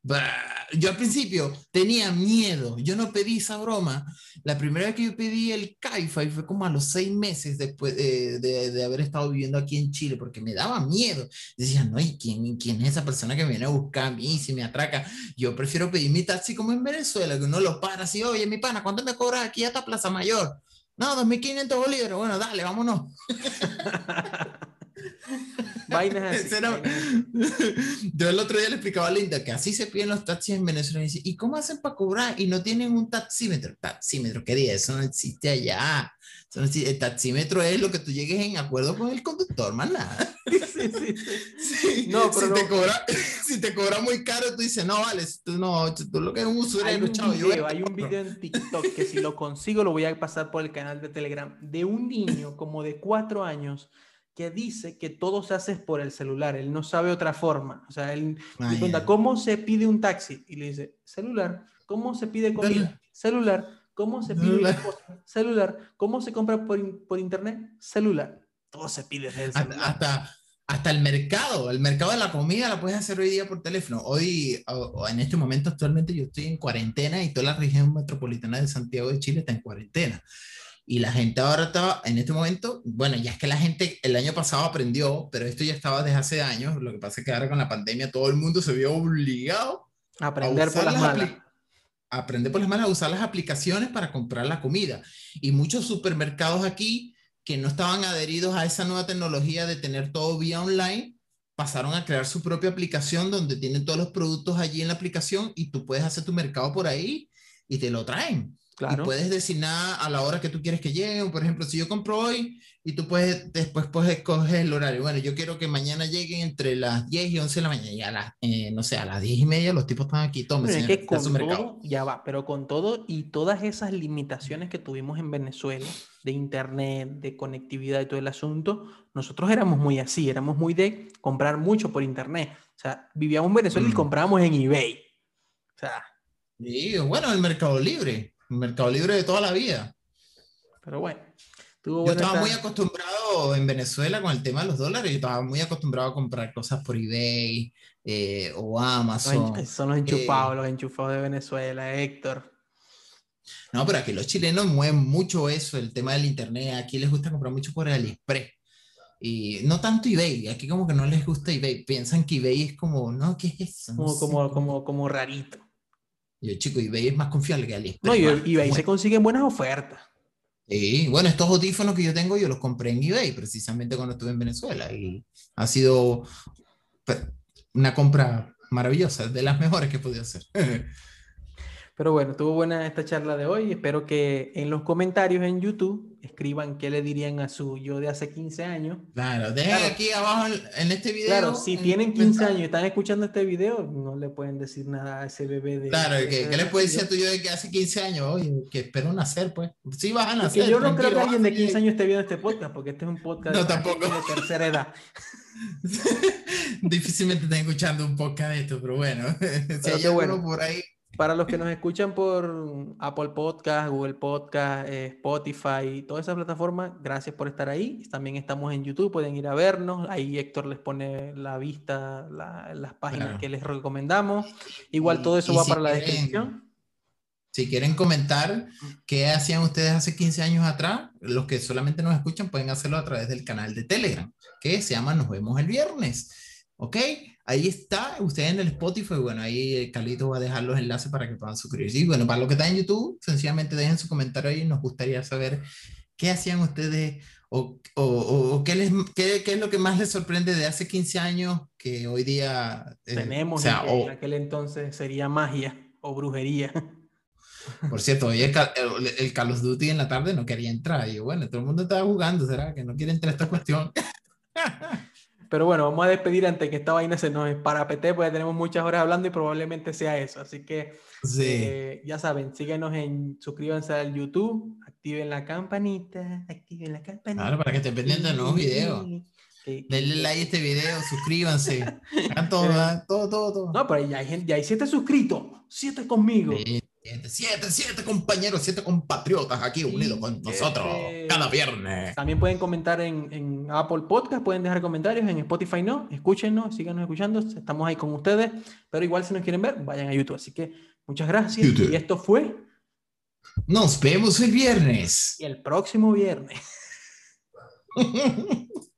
yo al principio tenía miedo, yo no pedí esa broma. La primera vez que yo pedí el Caifai fue como a los seis meses después de, de, haber estado viviendo aquí en Chile, porque me daba miedo. Decía, no, ¿y quién, quién es esa persona que viene a buscar a mí si me atraca? Yo prefiero pedir mi taxi como en Venezuela, que uno lo para así, oye, mi pana, ¿cuánto me cobras aquí hasta Plaza Mayor? No, 2.500 bolívares. Bueno, dale, vámonos. Vainas así. Era-. Yo el otro día le explicaba a Linda que así se piden los taxis en Venezuela. Y dice, ¿y cómo hacen para cobrar? Y no tienen un taxímetro. Taxímetro, ¿qué día? Eso no existe allá. Eso no existe. El taxímetro es lo que tú llegues en acuerdo con el conductor, más nada. Sí, sí, sí. No, pero si, no. Te cobra, si te cobra muy caro, tú dices, no, vale, tú no, tú lo que eres un Hay usurero, un, chavo. yo video, a- hay un video en TikTok que si lo consigo lo voy a pasar por el canal de Telegram de un niño como de cuatro años que dice que todo se hace por el celular, él no sabe otra forma. O sea, él Ay, pregunta, ay. ¿cómo se pide un taxi? Y le dice, celular. ¿Cómo se pide comida? Celular. ¿Cómo se pide Celular. ¿Cómo se compra por, in- por internet? Celular. Todo se pide desde el celular. hasta, hasta el mercado, el mercado de la comida la puedes hacer hoy día por teléfono. Hoy, o- o en este momento actualmente yo estoy en cuarentena y toda la región metropolitana de Santiago de Chile está en cuarentena. Y la gente ahora está, en este momento, bueno, ya es que la gente el año pasado aprendió, pero esto ya estaba desde hace años. Lo que pasa es que ahora con la pandemia todo el mundo se vio obligado Aprender por usar las las malas. aprender por las malas a usar las aplicaciones para comprar la comida. Y muchos supermercados aquí que no estaban adheridos a esa nueva tecnología de tener todo vía online, pasaron a crear su propia aplicación donde tienen todos los productos allí en la aplicación y tú puedes hacer tu mercado por ahí y te lo traen. Claro. Y puedes designar a la hora que tú quieres que lleguen. Por ejemplo, si yo compro hoy y tú puedes, después puedes escoger el horario. Bueno, yo quiero que mañana lleguen entre las 10 y 11 de la mañana. Y a las, eh, no sé, a las 10 y media los tipos están aquí. Tome, Bueno, es que con su todo, ya va, pero con todo y todas esas limitaciones que tuvimos en Venezuela, de internet, de conectividad y todo el asunto, nosotros éramos muy así, éramos muy de comprar mucho por internet. O sea, vivíamos en Venezuela y Mm. comprábamos en eBay. O sea, Sí, bueno, el mercado libre. Mercado libre de toda la vida. pero bueno. Tuvo Yo estaba muy acostumbrado en Venezuela con el tema de los dólares. Yo estaba muy acostumbrado a comprar cosas por eBay eh, o Amazon. son los eh, enchufados, los enchufados de Venezuela, Héctor. No, pero aquí los chilenos mueven mucho eso, el tema del internet. Aquí les gusta comprar mucho por AliExpress. Y no tanto eBay, aquí como que no les gusta eBay. Piensan que eBay es como, no, ¿qué es eso? No Como, sé, como, como, como rarito. Yo, chico, eBay es más confiable que AliExpress. No, y, más. y ahí se Bueno, consiguen buenas ofertas. sí, bueno, estos audífonos que yo tengo, yo los compré en eBay precisamente cuando estuve en Venezuela. Y ha sido una compra maravillosa, de las mejores que he podido hacer. Pero bueno, estuvo buena esta charla de hoy. Espero que en los comentarios en YouTube escriban qué le dirían a su yo de hace 15 años. Claro, dejen Claro. aquí abajo en, en este video. Claro, si en tienen los 15 comentarios. años y están escuchando este video, no le pueden decir nada a ese bebé de... Claro, de- ¿qué, de qué le puedes decir a tu yo de que hace 15 años? Oye, que espero nacer, pues. Sí, vas a nacer. que yo no creo que alguien de vas a 15 nacer. años esté viendo este podcast, porque este es un podcast No, tampoco. de tercera edad. Difícilmente están escuchando un podcast de esto, pero bueno. si hay alguno bueno. por ahí. Para los que nos escuchan por Apple Podcast, Google Podcast, eh, Spotify, todas esas plataformas, gracias por estar ahí. También estamos en YouTube, pueden ir a vernos. Ahí Héctor les pone la vista, la- las páginas Claro. que les recomendamos. Igual Y- todo eso va si para la descripción. Si quieren comentar qué hacían ustedes hace 15 años atrás, los que solamente nos escuchan pueden hacerlo a través del canal de Telegram, que se llama Nos vemos el viernes. ¿Ok? Ahí está, ustedes en el Spotify, bueno, ahí Carlito va a dejar los enlaces para que puedan suscribirse. Y bueno, para los que están en YouTube, sencillamente dejen su comentario ahí, nos gustaría saber qué hacían ustedes o, o- o- o qué, les, qué, qué es lo que más les sorprende de hace 15 años que hoy día... eh, Tenemos, o sea, que en aquel entonces sería magia o brujería. Por cierto, hoy el, el, el Call of Duty en la tarde no quería entrar. Y yo, bueno, todo el mundo estaba jugando, ¿será que no quiere entrar a esta cuestión? Pero bueno, vamos a despedir antes que esta vaina se nos parapete, porque tenemos muchas horas hablando y probablemente sea eso. Así que Sí. eh, ya saben, síguenos en, suscríbanse al YouTube, activen la campanita, activen la campanita. Claro, para que estén pendientes de nuevos videos. Denle like a este video, suscríbanse. Todo, todo, todo, todo. No, pero ya hay, gente, ya hay siete suscritos, siete conmigo. Sí, Siete, siete, siete compañeros, siete compatriotas aquí unidos con nosotros este- cada viernes. También pueden comentar en, en Apple Podcast, pueden dejar comentarios, en Spotify no, escúchenos, síganos escuchando, estamos ahí con ustedes, pero igual si nos quieren ver, vayan a YouTube. Así que muchas gracias. YouTube. Y esto fue Nos vemos el viernes. y el próximo viernes.